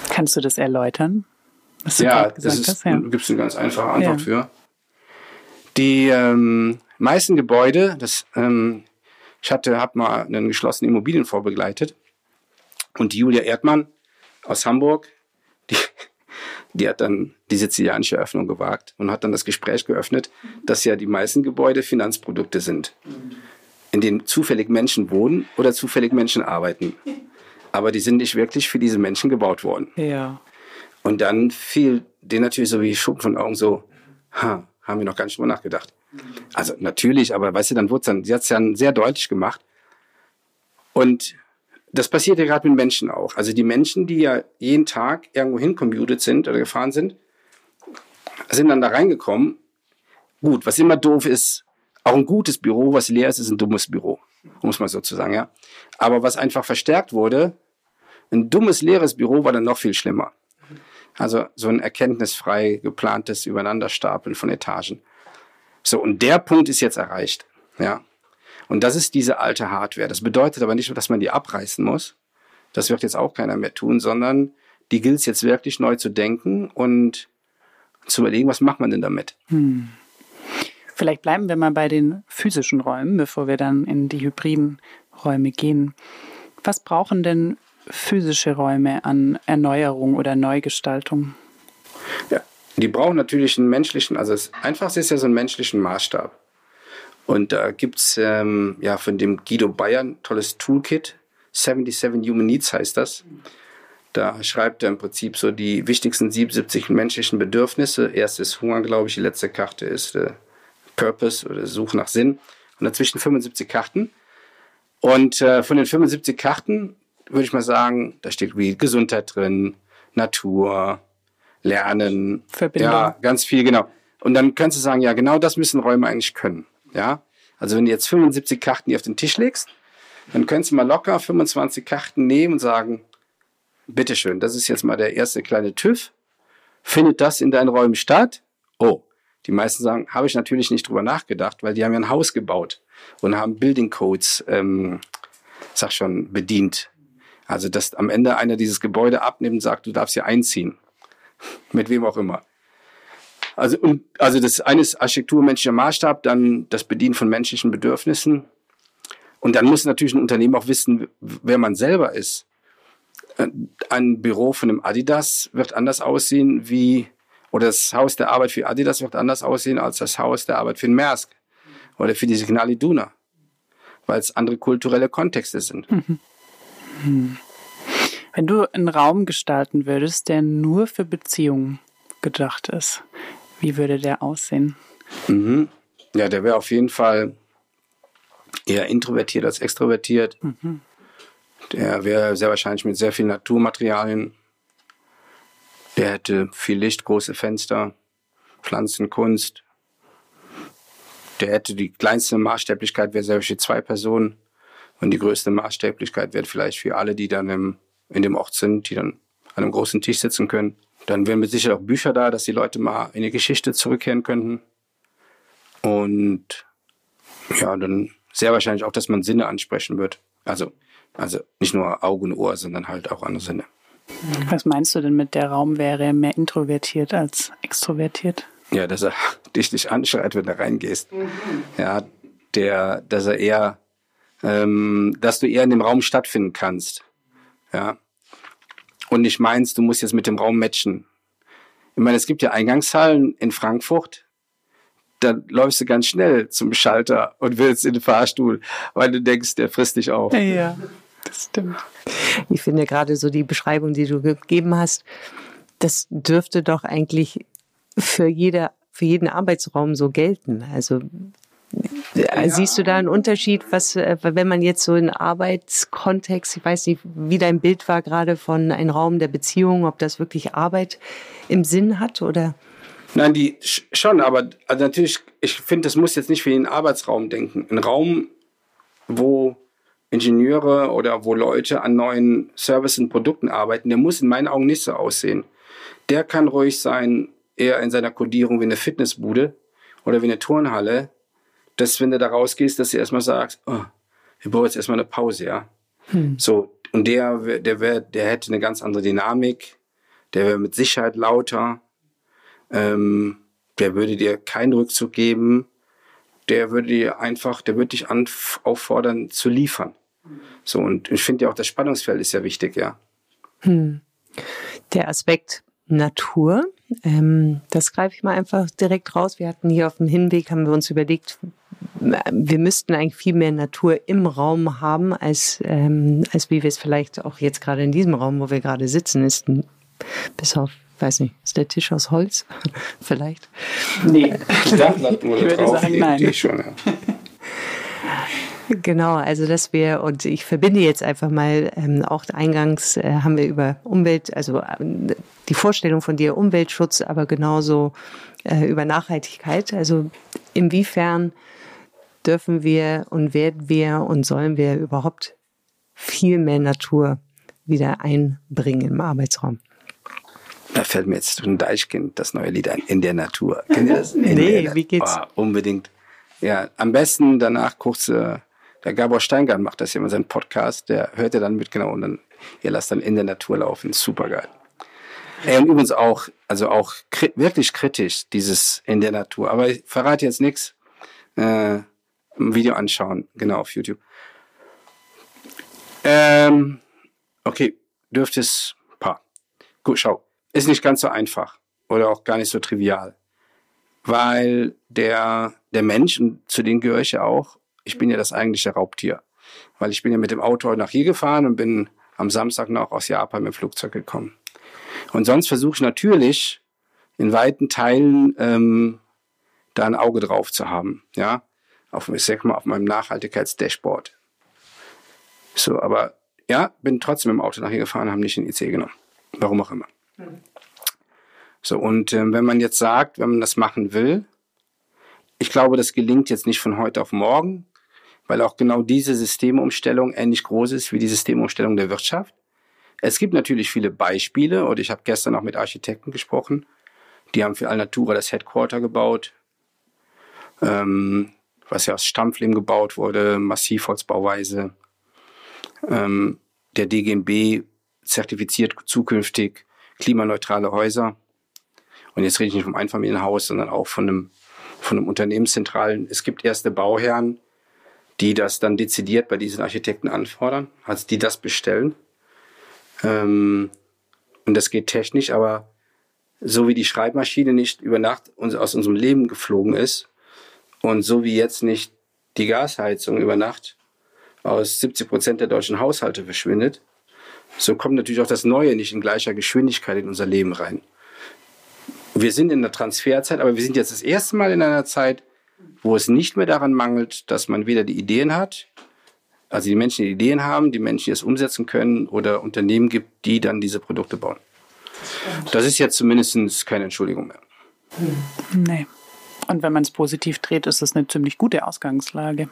Kannst du das erläutern? Was du ja, das ist, ja. gibt es eine ganz einfache Antwort ja. für. Die ähm, meisten Gebäude, das, ähm, ich hatte, habe mal einen geschlossenen Immobilienfonds begleitet und die Julia Erdmann aus Hamburg, die, die hat dann die sizilianische Eröffnung gewagt und hat dann das Gespräch geöffnet, dass ja die meisten Gebäude Finanzprodukte sind, in denen zufällig Menschen wohnen oder zufällig Menschen arbeiten. Aber die sind nicht wirklich für diese Menschen gebaut worden. Ja. Und dann fiel denen natürlich so wie Schuppen von Augen so, ha, haben wir noch gar nicht drüber nachgedacht. Also natürlich, aber weißt du, dann wurde es dann, sie hat es ja sehr deutlich gemacht. Und das passiert ja gerade mit Menschen auch. Also die Menschen, die ja jeden Tag irgendwo hinkommutet sind oder gefahren sind, sind dann da reingekommen. Gut, was immer doof ist, auch ein gutes Büro, was leer ist, ist ein dummes Büro, muss man sozusagen, ja. Aber was einfach verstärkt wurde, ein dummes, leeres Büro war dann noch viel schlimmer. Also so ein erkenntnisfrei geplantes Übereinanderstapeln von Etagen. So, und der Punkt ist jetzt erreicht, ja. Und das ist diese alte Hardware. Das bedeutet aber nicht, dass man die abreißen muss. Das wird jetzt auch keiner mehr tun, sondern die gilt es jetzt wirklich neu zu denken und zu überlegen, was macht man denn damit? Hm. Vielleicht bleiben wir mal bei den physischen Räumen, bevor wir dann in die hybriden Räume gehen. Was brauchen denn physische Räume an Erneuerung oder Neugestaltung? Ja, die brauchen natürlich einen menschlichen, also das Einfachste ist ja so einen menschlichen Maßstab. Und da gibt's ähm, ja von dem Guido Bayern tolles Toolkit. 77 Human Needs heißt das. Da schreibt er im Prinzip so die wichtigsten 77 menschlichen Bedürfnisse. Erstes Hunger, glaube ich. Die letzte Karte ist äh, Purpose oder Such nach Sinn. Und dazwischen 75 Karten. Und äh, von den 75 Karten würde ich mal sagen, da steht wie Gesundheit drin, Natur, Lernen. Verbindung. Ja, ganz viel, genau. Und dann kannst du sagen, ja, genau das müssen Räume eigentlich können. Ja, also wenn du jetzt 75 Karten hier auf den Tisch legst, dann könntest du mal locker 25 Karten nehmen und sagen, bitteschön, das ist jetzt mal der erste kleine TÜV. Findet das in deinen Räumen statt? Oh, die meisten sagen, habe ich natürlich nicht drüber nachgedacht, weil die haben ja ein Haus gebaut und haben Building Codes, ähm, sag schon, bedient. Also, dass am Ende einer dieses Gebäude abnimmt und sagt, du darfst hier einziehen. Mit wem auch immer. Also, und, also das eine ist Architektur menschlicher Maßstab, dann das Bedienen von menschlichen Bedürfnissen. Und dann muss natürlich ein Unternehmen auch wissen, wer man selber ist. Ein Büro von einem Adidas wird anders aussehen wie, oder das Haus der Arbeit für Adidas wird anders aussehen als das Haus der Arbeit für den Maersk oder für die Signal Iduna, weil es andere kulturelle Kontexte sind. Mhm. Hm. Wenn du einen Raum gestalten würdest, der nur für Beziehungen gedacht ist, wie würde der aussehen? Mhm. Ja, der wäre auf jeden Fall eher introvertiert als extrovertiert. Mhm. Der wäre sehr wahrscheinlich mit sehr vielen Naturmaterialien. Der hätte viel Licht, große Fenster, Pflanzenkunst. Der hätte die kleinste Maßstäblichkeit, wäre selbst für zwei Personen. Und die größte Maßstäblichkeit wäre vielleicht für alle, die dann im, in dem Ort sind, die dann an einem großen Tisch sitzen können. Dann wären mit Sicherheit auch Bücher da, dass die Leute mal in die Geschichte zurückkehren könnten. Und ja, dann sehr wahrscheinlich auch, dass man Sinne ansprechen wird. Also, also nicht nur Augen und Ohr, sondern halt auch andere Sinne. Was meinst du denn mit der Raum wäre mehr introvertiert als extrovertiert? Ja, dass er [LAUGHS] dich nicht anschreit, wenn du reingehst. Mhm. Ja, der, dass er eher, ähm, dass du eher in dem Raum stattfinden kannst. Ja, und nicht meinst, du musst jetzt mit dem Raum matchen. Ich meine, es gibt ja Eingangshallen in Frankfurt, da läufst du ganz schnell zum Schalter und willst in den Fahrstuhl, weil du denkst, der frisst dich auf. Ja, das stimmt. Ich finde gerade so die Beschreibung, die du gegeben hast, das dürfte doch eigentlich für jeder, für jeden Arbeitsraum so gelten. Also ja. Siehst du da einen Unterschied, was, äh, wenn man jetzt so in Arbeitskontext, ich weiß nicht, wie dein Bild war gerade von einem Raum der Beziehung, ob das wirklich Arbeit im Sinn hat oder? Nein, die schon, aber also natürlich, ich finde, das muss jetzt nicht für den Arbeitsraum denken. Ein Raum, wo Ingenieure oder wo Leute an neuen Services und Produkten arbeiten, der muss in meinen Augen nicht so aussehen. Der kann ruhig sein, eher in seiner Kodierung wie eine Fitnessbude oder wie eine Turnhalle, dass wenn du da rausgehst, dass du erstmal sagst, oh, ich brauche jetzt erstmal eine Pause, ja. Hm. So, und der, der wär, der hätte eine ganz andere Dynamik, der wäre mit Sicherheit lauter, ähm, der würde dir keinen Rückzug geben, der würde dir einfach, der würde dich auffordern zu liefern. So, und ich finde ja auch das Spannungsfeld ist ja wichtig, ja. Hm. Der Aspekt Natur, ähm, das greife ich mal einfach direkt raus. Wir hatten hier auf dem Hinweg, haben wir uns überlegt, wir müssten eigentlich viel mehr Natur im Raum haben, als, ähm, als wie wir es vielleicht auch jetzt gerade in diesem Raum, wo wir gerade sitzen, ist bis auf, weiß nicht, ist der Tisch aus Holz? [LAUGHS] vielleicht? Nee, ich würde sagen, nein. Schon, ja. Genau, also dass wir, und ich verbinde jetzt einfach mal, ähm, auch eingangs äh, haben wir über Umwelt, also äh, die Vorstellung von dir Umweltschutz, aber genauso äh, über Nachhaltigkeit. Also inwiefern dürfen wir und werden wir und sollen wir überhaupt viel mehr Natur wieder einbringen im Arbeitsraum? Da fällt mir jetzt ein Deichkind, das neue Lied ein, In der Natur. Kennt ihr das? [LAUGHS] In nee, der, wie geht's? Oh, unbedingt. Ja, am besten danach kurz, äh, der Gabor Steingart macht das ja immer seinen Podcast, der hört ja dann mit, genau, und dann, ihr lasst dann in der Natur laufen. Super geil. Ey, und übrigens auch, also auch kri wirklich kritisch, dieses in der Natur. Aber ich verrate jetzt nichts. Äh, ein Video anschauen, genau, auf YouTube. Ähm, okay, dürfte es, paar. Gut, schau. Ist nicht ganz so einfach oder auch gar nicht so trivial. Weil der, der Mensch, und zu denen gehöre ich ja auch, ich bin ja das eigentliche Raubtier. Weil ich bin ja mit dem Auto nach hier gefahren und bin am Samstag noch aus Japan mit dem Flugzeug gekommen. Und sonst versuche ich natürlich in weiten Teilen ähm, da ein Auge drauf zu haben. Ja, auf, ich sag mal, auf meinem Nachhaltigkeitsdashboard. So, aber ja, bin trotzdem im Auto nach hier gefahren, haben nicht den IC genommen. Warum auch immer. So, und ähm, wenn man jetzt sagt, wenn man das machen will, ich glaube, das gelingt jetzt nicht von heute auf morgen, weil auch genau diese Systemumstellung ähnlich groß ist wie die Systemumstellung der Wirtschaft. Es gibt natürlich viele Beispiele, und ich habe gestern auch mit Architekten gesprochen, die haben für Alnatura das Headquarter gebaut, ähm, was ja aus Stampflehm gebaut wurde, Massivholzbauweise. Ähm, der DGMB zertifiziert zukünftig klimaneutrale Häuser. Und jetzt rede ich nicht vom Einfamilienhaus, sondern auch von einem, von einem Unternehmenszentralen. Es gibt erste Bauherren, die das dann dezidiert bei diesen Architekten anfordern, also die das bestellen. Ähm, und das geht technisch, aber so wie die Schreibmaschine nicht über Nacht aus unserem Leben geflogen ist und so wie jetzt nicht die Gasheizung über Nacht aus 70 Prozent der deutschen Haushalte verschwindet, so kommt natürlich auch das Neue nicht in gleicher Geschwindigkeit in unser Leben rein. Wir sind in der Transferzeit, aber wir sind jetzt das erste Mal in einer Zeit, wo es nicht mehr daran mangelt, dass man weder die Ideen hat, also die Menschen, die Ideen haben, die Menschen, die es umsetzen können oder Unternehmen gibt, die dann diese Produkte bauen. Das ist jetzt zumindest keine Entschuldigung mehr. Nee. Und wenn man es positiv dreht, ist das eine ziemlich gute Ausgangslage.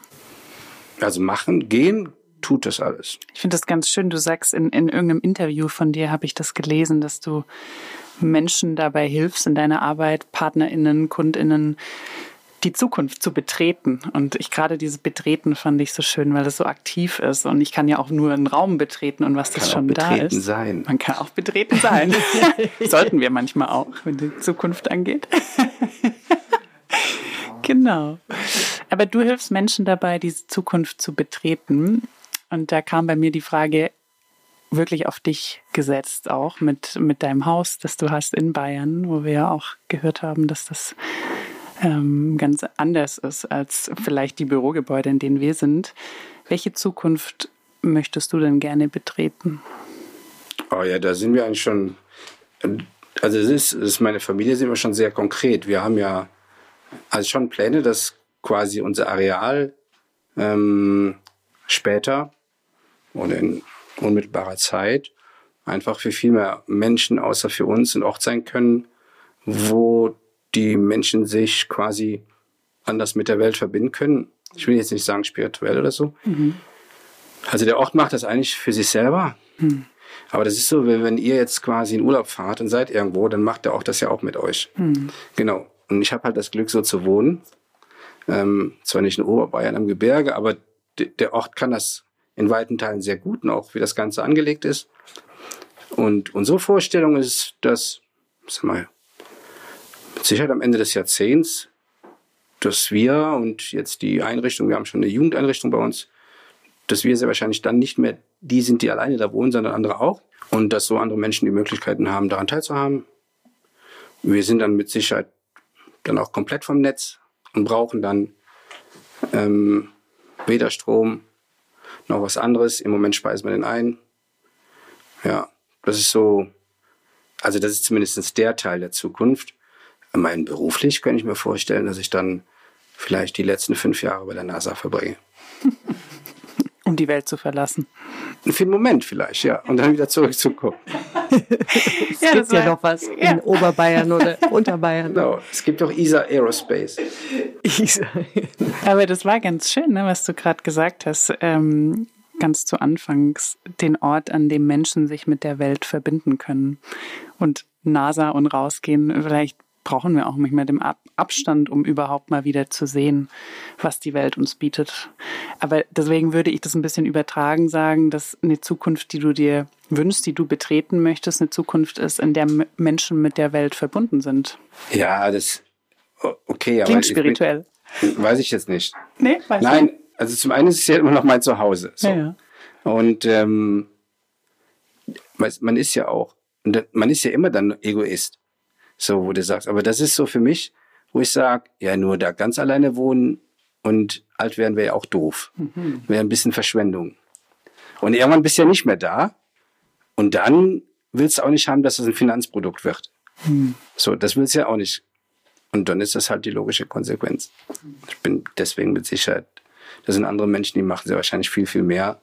Also machen, gehen, tut das alles. Ich finde das ganz schön. Du sagst, in, in irgendeinem Interview von dir habe ich das gelesen, dass du Menschen dabei hilfst in deiner Arbeit, PartnerInnen, KundInnen, die Zukunft zu betreten. Und ich gerade dieses Betreten fand ich so schön, weil es so aktiv ist. Und ich kann ja auch nur einen Raum betreten und was das schon da ist. Sein. Man kann auch betreten sein. [LAUGHS] Sollten wir manchmal auch, wenn die Zukunft angeht. [LAUGHS] genau. Aber du hilfst Menschen dabei, diese Zukunft zu betreten. Und da kam bei mir die Frage wirklich auf dich gesetzt, auch mit, mit deinem Haus, das du hast in Bayern, wo wir ja auch gehört haben, dass das ähm, ganz anders ist als vielleicht die Bürogebäude, in denen wir sind. Welche Zukunft möchtest du denn gerne betreten? Oh ja, da sind wir eigentlich schon, also es ist, ist meine Familie, sind wir schon sehr konkret. Wir haben ja also schon Pläne, dass quasi unser Areal ähm, später oder in unmittelbarer Zeit einfach für viel mehr Menschen außer für uns ein Ort sein können, wo die Menschen sich quasi anders mit der Welt verbinden können. Ich will jetzt nicht sagen spirituell oder so. Mhm. Also der Ort macht das eigentlich für sich selber. Mhm. Aber das ist so, wenn ihr jetzt quasi in Urlaub fahrt und seid irgendwo, dann macht der Ort das ja auch mit euch. Mhm. Genau. Und ich habe halt das Glück, so zu wohnen. Ähm, zwar nicht in Oberbayern am Gebirge, aber der Ort kann das in weiten Teilen sehr gut und auch wie das Ganze angelegt ist. Und unsere Vorstellung ist, dass, sag mal, mit Sicherheit am Ende des Jahrzehnts, dass wir und jetzt die Einrichtung, wir haben schon eine Jugendeinrichtung bei uns, dass wir sehr wahrscheinlich dann nicht mehr die sind, die alleine da wohnen, sondern andere auch. Und dass so andere Menschen die Möglichkeiten haben, daran teilzuhaben. Wir sind dann mit Sicherheit dann auch komplett vom Netz und brauchen dann ähm, weder Strom noch was anderes. Im Moment speisen wir den ein. Ja, das ist so, also das ist zumindest der Teil der Zukunft. Mein beruflich kann ich mir vorstellen, dass ich dann vielleicht die letzten fünf Jahre bei der NASA verbringe. [LAUGHS] Um die Welt zu verlassen. Für einen Moment vielleicht, ja. Und dann wieder zurückzukommen. es ja, gibt ja noch was ja. in Oberbayern oder [LAUGHS] Unterbayern. Genau. Es gibt auch ISA Aerospace. ISA. Aber das war ganz schön, ne, was du gerade gesagt hast. Ähm, ganz zu Anfangs, den Ort, an dem Menschen sich mit der Welt verbinden können. Und NASA und rausgehen, vielleicht brauchen wir auch manchmal den Abstand, um überhaupt mal wieder zu sehen, was die Welt uns bietet. Aber deswegen würde ich das ein bisschen übertragen sagen, dass eine Zukunft, die du dir wünschst, die du betreten möchtest, eine Zukunft ist, in der Menschen mit der Welt verbunden sind. Ja, das okay, aber klingt spirituell. Ich, weiß ich jetzt nicht. Nee, weiß Nein, nicht. also zum einen ist es ja immer noch mein Zuhause. So. Ja, ja. Und ähm, man ist ja auch, man ist ja immer dann Egoist. So, wo du sagst, aber das ist so für mich, wo ich sage, ja, nur da ganz alleine wohnen und alt werden wäre ja auch doof. Mhm. Wäre ein bisschen Verschwendung. Und irgendwann bist du ja nicht mehr da. Und dann willst du auch nicht haben, dass es ein Finanzprodukt wird. Mhm. So, das willst du ja auch nicht. Und dann ist das halt die logische Konsequenz. Ich bin deswegen mit Sicherheit, das sind andere Menschen, die machen sie wahrscheinlich viel, viel mehr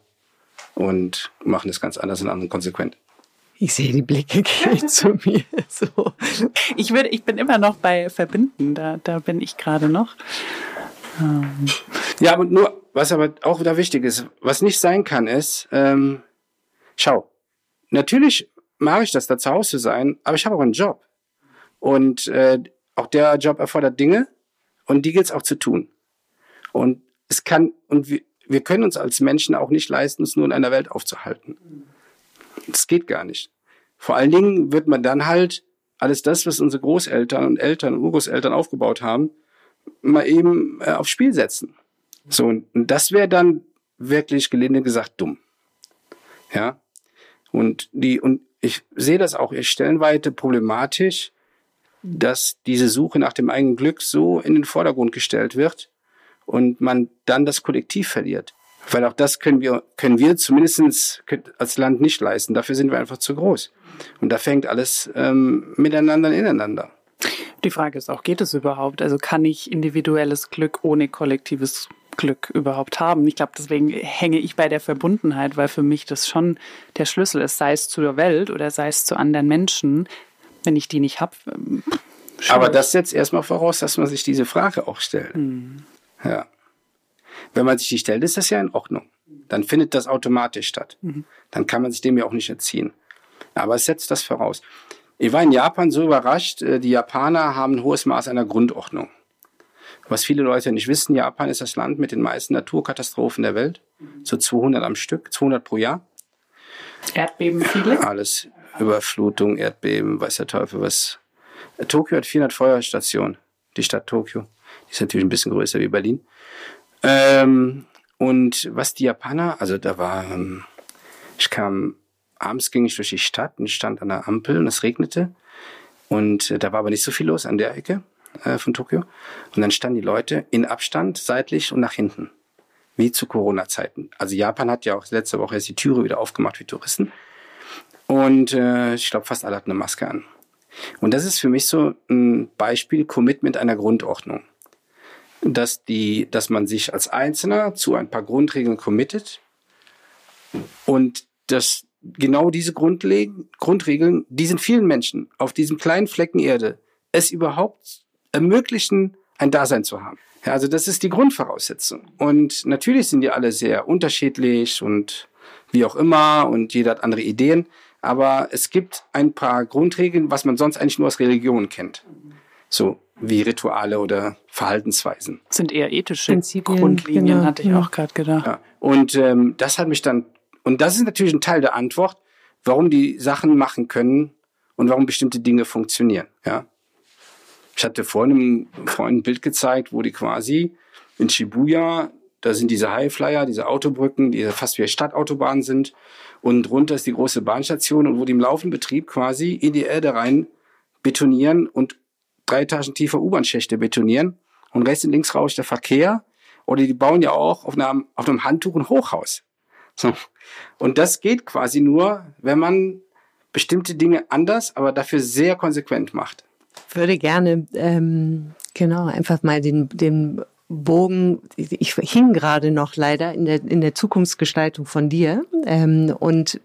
und machen das ganz anders und anderen konsequent. Ich sehe die Blicke [LAUGHS] gehen [LAUGHS] zu mir. So. Ich, würde, ich bin immer noch bei Verbinden, da, da bin ich gerade noch. Ähm. Ja, aber nur, was aber auch wieder wichtig ist, was nicht sein kann, ist, ähm, schau, natürlich mache ich das, da zu Hause zu sein, aber ich habe auch einen Job. Und äh, auch der Job erfordert Dinge und die gilt es auch zu tun. Und es kann, und wir, wir können uns als Menschen auch nicht leisten, uns nur in einer Welt aufzuhalten. Das geht gar nicht. Vor allen Dingen wird man dann halt alles das, was unsere Großeltern und Eltern und Urgroßeltern aufgebaut haben, mal eben äh, aufs Spiel setzen. So, und das wäre dann wirklich gelinde gesagt dumm. Ja. Und die, und ich sehe das auch stellenweise problematisch, dass diese Suche nach dem eigenen Glück so in den Vordergrund gestellt wird und man dann das Kollektiv verliert. Weil auch das können wir, können wir zumindest als Land nicht leisten. Dafür sind wir einfach zu groß. Und da fängt alles ähm, miteinander ineinander. Die Frage ist auch, geht es überhaupt? Also kann ich individuelles Glück ohne kollektives Glück überhaupt haben? Ich glaube, deswegen hänge ich bei der Verbundenheit, weil für mich das schon der Schlüssel ist, sei es zur Welt oder sei es zu anderen Menschen. Wenn ich die nicht habe. Ähm, Aber das setzt erstmal voraus, dass man sich diese Frage auch stellt. Hm. Ja. Wenn man sich die stellt, ist das ja in Ordnung. Dann findet das automatisch statt. Mhm. Dann kann man sich dem ja auch nicht erziehen. Aber es setzt das voraus. Ich war in Japan so überrascht, äh, die Japaner haben ein hohes Maß einer Grundordnung. Was viele Leute nicht wissen, Japan ist das Land mit den meisten Naturkatastrophen der Welt. So 200 am Stück, 200 pro Jahr. Erdbeben viele? Alles. Überflutung, Erdbeben, weiß der Teufel was. Tokio hat 400 Feuerstationen. Die Stadt Tokio. Die ist natürlich ein bisschen größer wie Berlin. Ähm, und was die Japaner, also da war, ähm, ich kam, abends ging ich durch die Stadt und stand an der Ampel und es regnete. Und äh, da war aber nicht so viel los an der Ecke äh, von Tokio. Und dann standen die Leute in Abstand, seitlich und nach hinten. Wie zu Corona-Zeiten. Also Japan hat ja auch letzte Woche erst die Türe wieder aufgemacht für Touristen. Und äh, ich glaube, fast alle hatten eine Maske an. Und das ist für mich so ein Beispiel Commitment einer Grundordnung dass, die, dass man sich als Einzelner zu ein paar Grundregeln committet und dass genau diese Grundregeln diesen vielen Menschen auf diesem kleinen Flecken Erde es überhaupt ermöglichen, ein Dasein zu haben. Ja, also das ist die Grundvoraussetzung. Und natürlich sind die alle sehr unterschiedlich und wie auch immer und jeder hat andere Ideen. Aber es gibt ein paar Grundregeln, was man sonst eigentlich nur aus Religion kennt. So wie Rituale oder Verhaltensweisen. Das sind eher ethische Prinzipien, Grundlinien, genau, hatte ich ja. auch gerade gedacht. Ja. Und ähm, das hat mich dann, und das ist natürlich ein Teil der Antwort, warum die Sachen machen können und warum bestimmte Dinge funktionieren. Ja. Ich hatte vorhin einem Freund ein Bild gezeigt, wo die quasi in Shibuya, da sind diese Highflyer, diese Autobrücken, die fast wie Stadtautobahnen sind. Und drunter ist die große Bahnstation und wo die im laufenden Betrieb quasi in die Erde rein betonieren und drei Etagen tiefer U-Bahn-Schächte betonieren und rechts und links rauscht der Verkehr. Oder die bauen ja auch auf einem, auf einem Handtuch ein Hochhaus. So. Und das geht quasi nur, wenn man bestimmte Dinge anders, aber dafür sehr konsequent macht. Ich würde gerne ähm, genau einfach mal den, den Bogen, ich hing gerade noch leider in der, in der Zukunftsgestaltung von dir. Ähm, und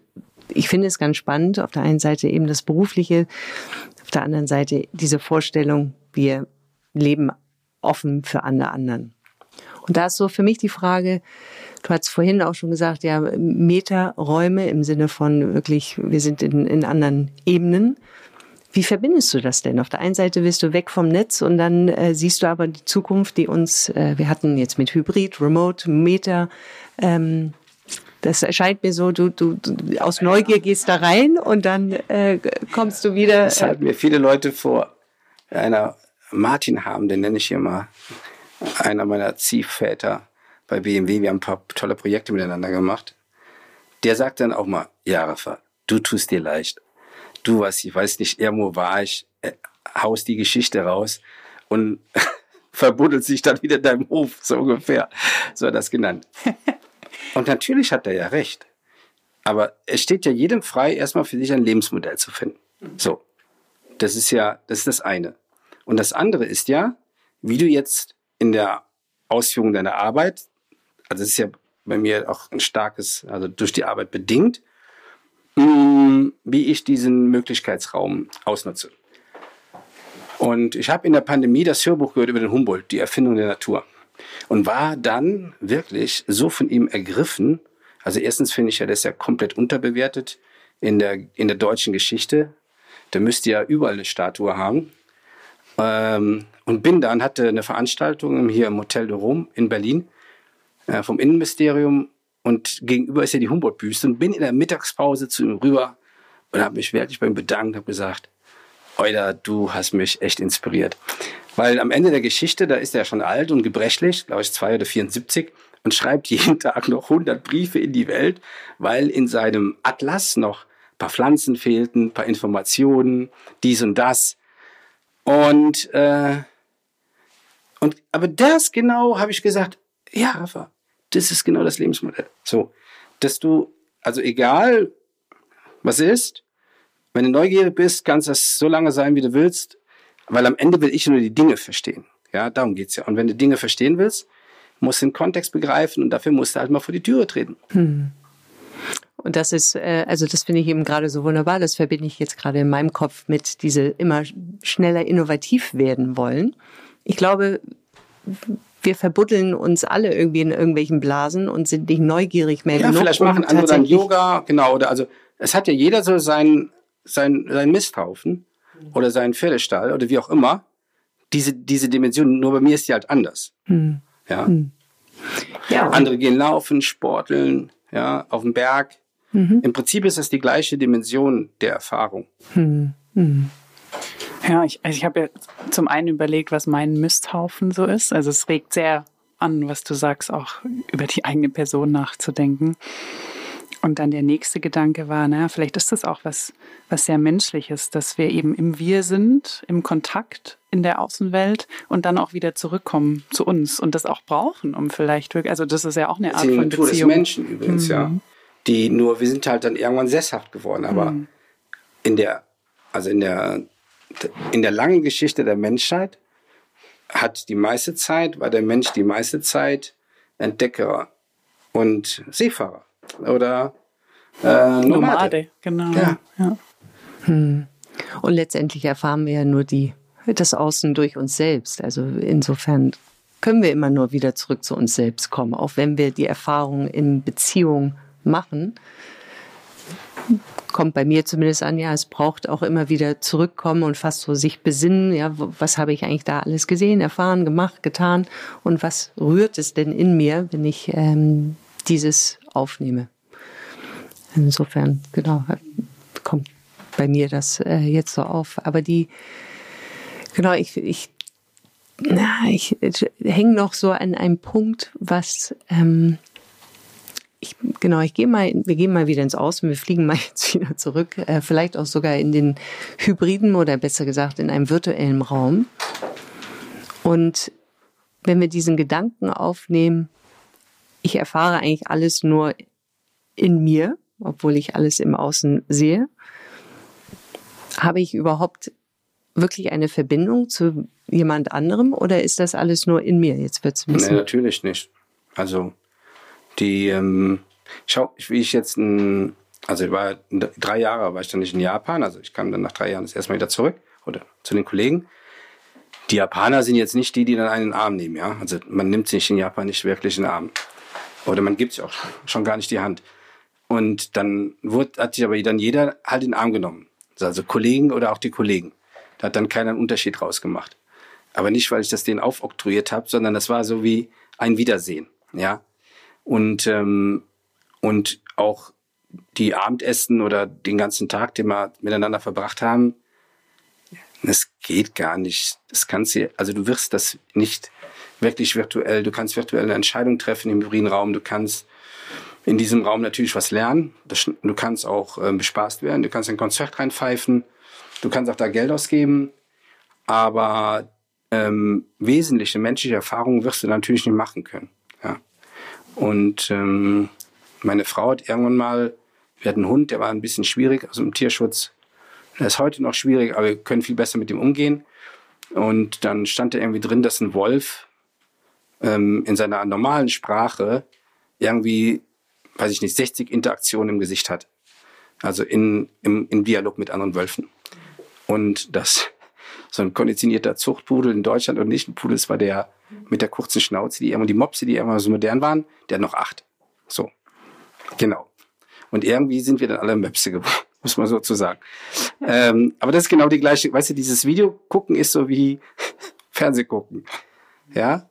ich finde es ganz spannend, auf der einen Seite eben das Berufliche, der anderen Seite diese Vorstellung, wir leben offen für alle anderen. Und da ist so für mich die Frage, du hast vorhin auch schon gesagt, ja, Metaräume im Sinne von wirklich, wir sind in, in anderen Ebenen. Wie verbindest du das denn? Auf der einen Seite bist du weg vom Netz und dann äh, siehst du aber die Zukunft, die uns, äh, wir hatten jetzt mit Hybrid, Remote, Meta, ähm, das erscheint mir so, du, du, du aus Neugier gehst da rein und dann äh, kommst du wieder. Das halten mir viele Leute vor. Einer Martin haben, den nenne ich hier mal, einer meiner Ziehväter bei BMW. Wir haben ein paar tolle Projekte miteinander gemacht. Der sagt dann auch mal, ja, Rafa, du tust dir leicht du was, ich weiß nicht, irgendwo war ich, äh, haust die Geschichte raus und [LAUGHS] verbuddelt sich dann wieder in deinem Hof, so ungefähr. So hat er das genannt. [LAUGHS] und natürlich hat er ja recht. Aber es steht ja jedem frei, erstmal für sich ein Lebensmodell zu finden. So. Das ist ja, das ist das eine. Und das andere ist ja, wie du jetzt in der Ausführung deiner Arbeit, also das ist ja bei mir auch ein starkes, also durch die Arbeit bedingt, Mm, wie ich diesen Möglichkeitsraum ausnutze. Und ich habe in der Pandemie das Hörbuch gehört über den Humboldt, die Erfindung der Natur. Und war dann wirklich so von ihm ergriffen. Also erstens finde ich ja, das ist ja komplett unterbewertet in der, in der deutschen Geschichte. Der müsste ja überall eine Statue haben. Ähm, und bin dann, hatte eine Veranstaltung hier im Hotel de Rome in Berlin äh, vom Innenministerium und gegenüber ist ja die Humboldt-Büste und bin in der Mittagspause zu ihm rüber und habe mich wirklich beim Bedanken habe gesagt, Euler, du hast mich echt inspiriert. Weil am Ende der Geschichte, da ist er schon alt und gebrechlich, glaube ich zwei oder 74 und schreibt [LAUGHS] jeden Tag noch 100 Briefe in die Welt, weil in seinem Atlas noch paar Pflanzen fehlten, paar Informationen, dies und das. Und, äh, und aber das genau habe ich gesagt, ja, Rafa, das ist genau das Lebensmodell. So, dass du, also egal, was ist, wenn du neugierig bist, kannst das so lange sein, wie du willst, weil am Ende will ich nur die Dinge verstehen. Ja, darum geht's ja. Und wenn du Dinge verstehen willst, musst du den Kontext begreifen und dafür musst du halt mal vor die Türe treten. Hm. Und das ist, äh, also das finde ich eben gerade so wunderbar. Das verbinde ich jetzt gerade in meinem Kopf mit diese immer schneller innovativ werden wollen. Ich glaube, wir verbuddeln uns alle irgendwie in irgendwelchen Blasen und sind nicht neugierig mehr ja, genug. Vielleicht machen andere dann Yoga, genau. Oder also es hat ja jeder so sein, sein, sein Misthaufen oder seinen Pferdestall oder wie auch immer. Diese, diese Dimension, nur bei mir ist die halt anders. Hm. Ja. Hm. ja. Andere gehen laufen, sporteln, ja, auf dem Berg. Mhm. Im Prinzip ist es die gleiche Dimension der Erfahrung. Hm. hm. Ja, ich, also ich habe ja zum einen überlegt, was mein Misthaufen so ist. Also es regt sehr an, was du sagst, auch über die eigene Person nachzudenken. Und dann der nächste Gedanke war, naja, vielleicht ist das auch was, was sehr Menschliches, dass wir eben im Wir sind, im Kontakt in der Außenwelt und dann auch wieder zurückkommen zu uns und das auch brauchen, um vielleicht wirklich, also das ist ja auch eine Art von Beziehung. des Menschen übrigens, mhm. ja. Die nur, wir sind halt dann irgendwann sesshaft geworden, aber mhm. in der, also in der in der langen Geschichte der Menschheit hat die meiste Zeit, war der Mensch die meiste Zeit Entdecker und Seefahrer oder äh, Nomade. Nomade. genau. Ja. ja. Hm. Und letztendlich erfahren wir ja nur die, das Außen durch uns selbst. Also insofern können wir immer nur wieder zurück zu uns selbst kommen, auch wenn wir die Erfahrung in Beziehung machen kommt bei mir zumindest an, ja, es braucht auch immer wieder zurückkommen und fast so sich besinnen, ja, was habe ich eigentlich da alles gesehen, erfahren, gemacht, getan und was rührt es denn in mir, wenn ich ähm, dieses aufnehme. Insofern, genau, kommt bei mir das äh, jetzt so auf. Aber die, genau, ich, ich, ich hänge noch so an einem Punkt, was ähm, ich, genau, ich gehe mal, wir gehen mal wieder ins Außen, wir fliegen mal [LAUGHS] jetzt wieder zurück, äh, vielleicht auch sogar in den Hybriden oder besser gesagt in einem virtuellen Raum. Und wenn wir diesen Gedanken aufnehmen, ich erfahre eigentlich alles nur in mir, obwohl ich alles im Außen sehe, habe ich überhaupt wirklich eine Verbindung zu jemand anderem oder ist das alles nur in mir? Jetzt wird's ein bisschen. Nee, natürlich nicht. Also die, ähm, schau, wie ich jetzt ein, also ich war drei Jahre war ich dann nicht in Japan, also ich kam dann nach drei Jahren das erste Mal wieder zurück oder zu den Kollegen. Die Japaner sind jetzt nicht die, die dann einen Arm nehmen, ja. Also man nimmt sich in Japan nicht wirklich in den Arm. Oder man gibt sich auch schon gar nicht die Hand. Und dann wurde, hat sich aber dann jeder halt in den Arm genommen. Also Kollegen oder auch die Kollegen. Da hat dann keiner einen Unterschied rausgemacht. Aber nicht, weil ich das denen aufoktroyiert habe, sondern das war so wie ein Wiedersehen, ja. Und ähm, und auch die Abendessen oder den ganzen Tag, den wir miteinander verbracht haben, das geht gar nicht. Das kannst du, also du wirst das nicht wirklich virtuell. Du kannst virtuelle Entscheidungen treffen im hybriden Raum. Du kannst in diesem Raum natürlich was lernen. Du kannst auch äh, bespaßt werden. Du kannst ein Konzert reinpfeifen. Du kannst auch da Geld ausgeben. Aber ähm, wesentliche menschliche Erfahrungen wirst du natürlich nicht machen können. Ja. Und ähm, meine Frau hat irgendwann mal, wir hatten einen Hund, der war ein bisschen schwierig aus dem Tierschutz. Der ist heute noch schwierig, aber wir können viel besser mit ihm umgehen. Und dann stand da irgendwie drin, dass ein Wolf ähm, in seiner normalen Sprache irgendwie, weiß ich nicht, 60 Interaktionen im Gesicht hat. Also in, im, im Dialog mit anderen Wölfen. Und das so ein konditionierter Zuchtpudel in Deutschland und nicht ein Pudel, das war der mit der kurzen Schnauze, die immer die Mopse, die immer so modern waren, der hat noch acht. So. Genau. Und irgendwie sind wir dann alle Möpse geworden, [LAUGHS] muss man so zu sagen. Ähm, aber das ist genau die gleiche, weißt du, dieses Video gucken ist so wie [LAUGHS] Fernseh gucken. Ja?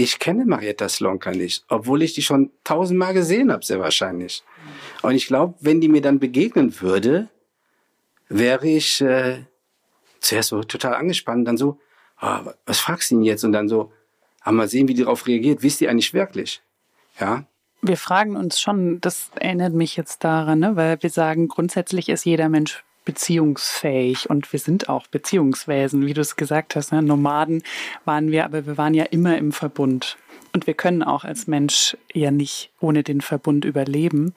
Ich kenne Marietta Slonka nicht, obwohl ich die schon tausendmal gesehen habe, sehr wahrscheinlich. Und ich glaube, wenn die mir dann begegnen würde, wäre ich äh, zuerst so total angespannt, dann so, oh, was fragst du ihn jetzt? Und dann so, ah, mal sehen, wie die darauf reagiert. Wisst ihr eigentlich wirklich? Ja. Wir fragen uns schon, das erinnert mich jetzt daran, ne? weil wir sagen, grundsätzlich ist jeder Mensch beziehungsfähig und wir sind auch Beziehungswesen, wie du es gesagt hast. Ne? Nomaden waren wir, aber wir waren ja immer im Verbund. Und wir können auch als Mensch ja nicht ohne den Verbund überleben.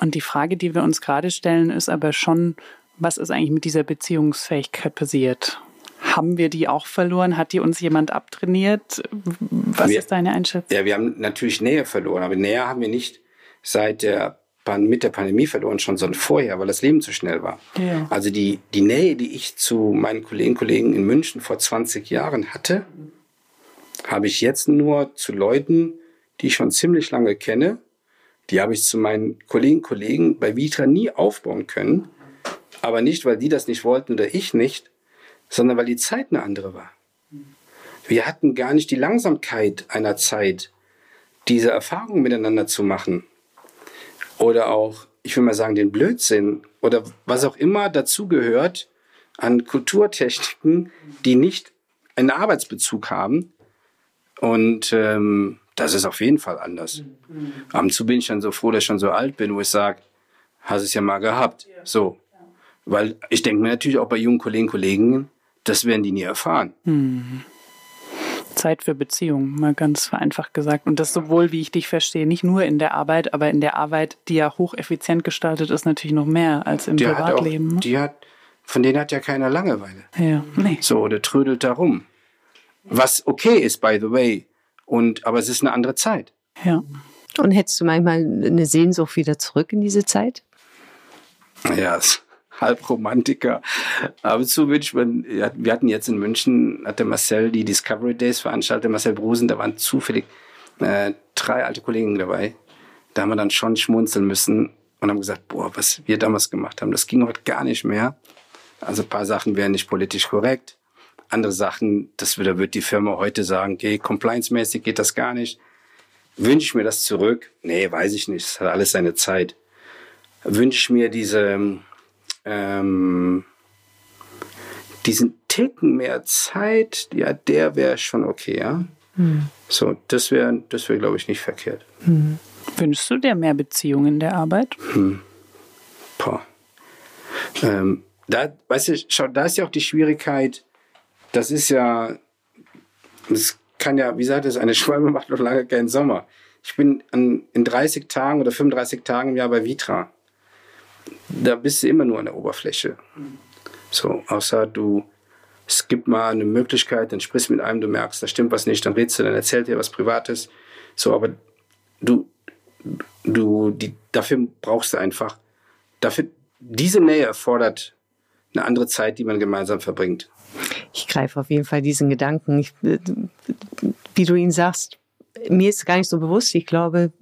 Und die Frage, die wir uns gerade stellen, ist aber schon, was ist eigentlich mit dieser Beziehungsfähigkeit passiert? Haben wir die auch verloren? Hat die uns jemand abtrainiert? Was wir, ist deine Einschätzung? Ja, wir haben natürlich Nähe verloren, aber Nähe haben wir nicht seit der mit der Pandemie verloren, schon sondern vorher, weil das Leben zu schnell war. Ja. Also die, die Nähe, die ich zu meinen Kolleginnen und Kollegen in München vor 20 Jahren hatte, habe ich jetzt nur zu Leuten, die ich schon ziemlich lange kenne. Die habe ich zu meinen Kolleginnen und Kollegen bei Vitra nie aufbauen können. Aber nicht, weil die das nicht wollten oder ich nicht, sondern weil die Zeit eine andere war. Wir hatten gar nicht die Langsamkeit einer Zeit, diese Erfahrungen miteinander zu machen. Oder auch, ich will mal sagen, den Blödsinn oder was auch immer dazugehört an Kulturtechniken, die nicht einen Arbeitsbezug haben. Und ähm, das ist auf jeden Fall anders. Ab und zu bin ich dann so froh, dass ich schon so alt bin, wo ich sage, hast es ja mal gehabt. So. Weil ich denke mir natürlich auch bei jungen Kollegen, Kollegen, das werden die nie erfahren. Hm. Zeit für Beziehungen, mal ganz vereinfacht gesagt. Und das sowohl, wie ich dich verstehe, nicht nur in der Arbeit, aber in der Arbeit, die ja hocheffizient gestaltet ist, natürlich noch mehr als im die Privatleben. Hat auch, die hat, von denen hat ja keiner Langeweile. Ja, nee. So, der trödelt da rum. Was okay ist, by the way. Und, aber es ist eine andere Zeit. Ja. Und hättest du manchmal eine Sehnsucht wieder zurück in diese Zeit? Ja, Halbromantiker. Aber zu wünscht man, wir hatten jetzt in München, hatte Marcel die Discovery Days veranstaltet, Marcel Brusen, da waren zufällig äh, drei alte Kollegen dabei. Da haben wir dann schon schmunzeln müssen und haben gesagt, boah, was wir damals gemacht haben, das ging heute gar nicht mehr. Also ein paar Sachen wären nicht politisch korrekt. Andere Sachen, das würde, wird die Firma heute sagen, okay, compliance-mäßig geht das gar nicht. Wünsche ich mir das zurück? Nee, weiß ich nicht. Es hat alles seine Zeit. Wünsche ich mir diese, ähm, diesen Ticken mehr Zeit, ja, der wäre schon okay, ja. Hm. So, das wäre, das wäre, glaube ich, nicht verkehrt. Hm. Wünschst du dir mehr Beziehungen in der Arbeit? Hm. Boah. Ähm, da, weißt du, schau, da ist ja auch die Schwierigkeit, das ist ja, das kann ja, wie sagt es, eine [LAUGHS] Schwalbe macht noch lange keinen Sommer. Ich bin an, in 30 Tagen oder 35 Tagen im Jahr bei Vitra da bist du immer nur an der Oberfläche. So, außer du Es gibt mal eine Möglichkeit, dann sprichst du mit einem, du merkst, da stimmt was nicht, dann redest du, dann erzählt dir was Privates. So, aber du, du, die, dafür brauchst du einfach, dafür, diese Nähe erfordert eine andere Zeit, die man gemeinsam verbringt. Ich greife auf jeden Fall diesen Gedanken. Ich, wie du ihn sagst, mir ist gar nicht so bewusst. Ich glaube,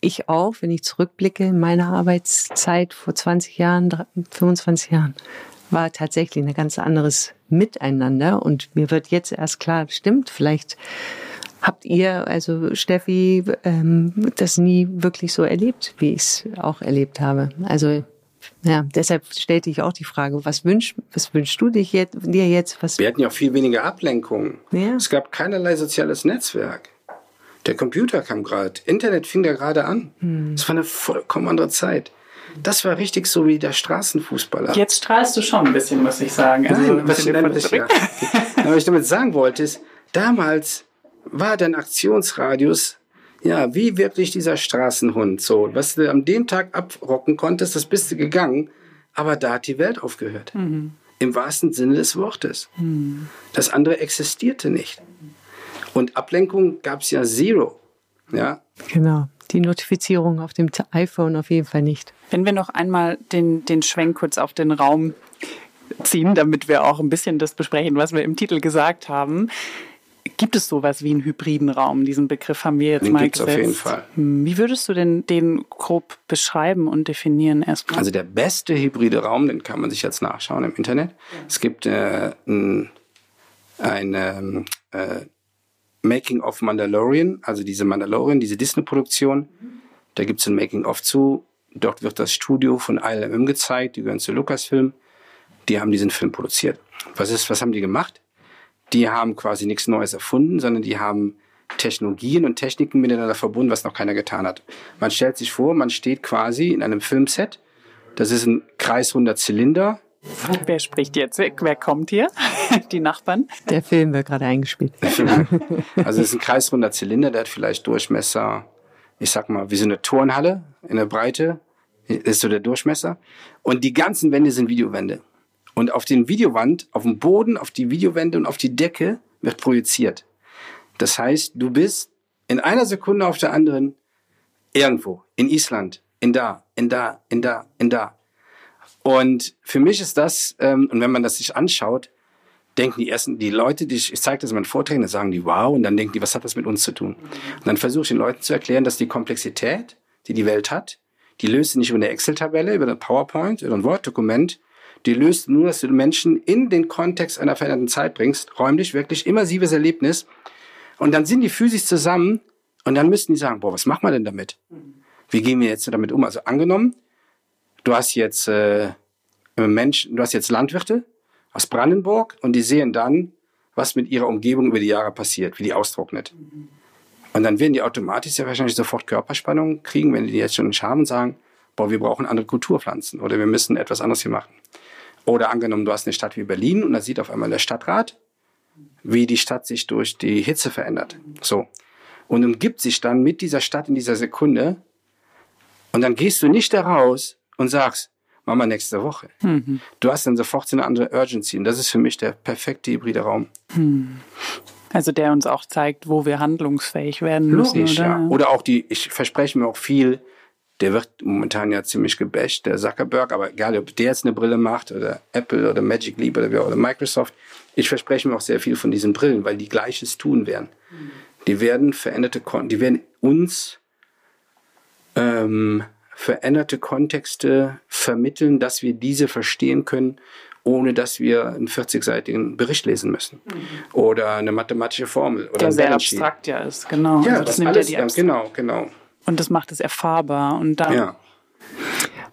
ich auch, wenn ich zurückblicke in meine Arbeitszeit vor 20 Jahren, 25 Jahren, war tatsächlich ein ganz anderes Miteinander. Und mir wird jetzt erst klar, stimmt, vielleicht habt ihr, also Steffi, ähm, das nie wirklich so erlebt, wie ich es auch erlebt habe. Also ja, deshalb stellte ich auch die Frage, was wünschst, was wünschst du dich jetzt, dir jetzt? Was Wir hatten ja auch viel weniger Ablenkungen. Ja. Es gab keinerlei soziales Netzwerk. Der Computer kam gerade, Internet fing da gerade an. Hm. Es hm. war eine vollkommen andere Zeit. Das war richtig so wie der Straßenfußballer. Jetzt strahlst du schon ein bisschen, muss ich sagen. Also Nein, was, nein, was, ja. was ich damit sagen wollte, ist, damals war dein Aktionsradius ja, wie wirklich dieser Straßenhund. So, was du an dem Tag abrocken konntest, das bist du gegangen. Aber da hat die Welt aufgehört. Mhm. Im wahrsten Sinne des Wortes. Mhm. Das andere existierte nicht. Und Ablenkung gab es ja zero. Ja. Genau. Die Notifizierung auf dem iPhone auf jeden Fall nicht. Wenn wir noch einmal den, den Schwenk kurz auf den Raum ziehen, damit wir auch ein bisschen das besprechen, was wir im Titel gesagt haben. Gibt es sowas wie einen hybriden Raum? Diesen Begriff haben wir jetzt den mal gibt's gesetzt. auf jeden Fall. Hm, wie würdest du denn den grob beschreiben und definieren erstmal? Also der beste hybride Raum, den kann man sich jetzt nachschauen im Internet. Ja. Es gibt äh, ein, eine äh, Making of Mandalorian, also diese Mandalorian, diese Disney-Produktion. Da gibt es ein Making of zu. Dort wird das Studio von ILM gezeigt, die gehören zu Lucasfilm. Die haben diesen Film produziert. Was ist, was haben die gemacht? Die haben quasi nichts Neues erfunden, sondern die haben Technologien und Techniken miteinander verbunden, was noch keiner getan hat. Man stellt sich vor, man steht quasi in einem Filmset. Das ist ein kreisrunder Zylinder Wer spricht jetzt? Wer kommt hier? [LAUGHS] Die Nachbarn? Der Film wird gerade eingespielt. Also es ist ein kreisrunder Zylinder, der hat vielleicht Durchmesser, ich sag mal, wie so eine Turnhalle in der Breite. Das ist so der Durchmesser. Und die ganzen Wände sind Videowände. Und auf den Videowand, auf dem Boden, auf die Videowände und auf die Decke wird projiziert. Das heißt, du bist in einer Sekunde auf der anderen irgendwo. In Island, in da, in da, in da, in da. Und für mich ist das, ähm, und wenn man das sich anschaut, denken die ersten, die Leute, die ich, ich zeige das in meinen Vorträgen, dann sagen die wow, und dann denken die, was hat das mit uns zu tun? Und dann versuche ich den Leuten zu erklären, dass die Komplexität, die die Welt hat, die löst sie nicht über eine Excel-Tabelle, über eine PowerPoint, über ein Word-Dokument, die löst nur, dass du Menschen in den Kontext einer veränderten Zeit bringst, räumlich, wirklich immersives Erlebnis. Und dann sind die physisch zusammen und dann müssten die sagen, boah, was machen wir denn damit? Wie gehen wir jetzt damit um? Also angenommen, du hast jetzt äh, Menschen, du hast jetzt Landwirte aus Brandenburg und die sehen dann, was mit ihrer Umgebung über die Jahre passiert, wie die austrocknet. Und dann werden die automatisch ja wahrscheinlich sofort Körperspannung kriegen, wenn die jetzt schon haben und sagen, boah, wir brauchen andere Kulturpflanzen oder wir müssen etwas anderes hier machen. Oder angenommen, du hast eine Stadt wie Berlin und da sieht auf einmal der Stadtrat, wie die Stadt sich durch die Hitze verändert. So. Und umgibt sich dann mit dieser Stadt in dieser Sekunde. Und dann gehst du nicht da raus und sagst, wir nächste Woche. Mhm. Du hast dann sofort so eine andere Urgency und das ist für mich der perfekte hybride Raum. Mhm. Also der uns auch zeigt, wo wir handlungsfähig werden müssen. Logisch, oder? Ja. Oder auch die, ich verspreche mir auch viel, der wird momentan ja ziemlich gebasht, der Zuckerberg, aber egal, ob der jetzt eine Brille macht oder Apple oder Magic Leap oder, wer, oder Microsoft, ich verspreche mir auch sehr viel von diesen Brillen, weil die Gleiches tun werden. Mhm. Die werden veränderte, die werden uns ähm, veränderte Kontexte vermitteln, dass wir diese verstehen können, ohne dass wir einen 40-seitigen Bericht lesen müssen. Mhm. Oder eine mathematische Formel. Oder Der sehr abstrakt ja ist, genau. Ja, also das nimmt alles, ja die genau, genau. Und das macht es erfahrbar. Und dann ja.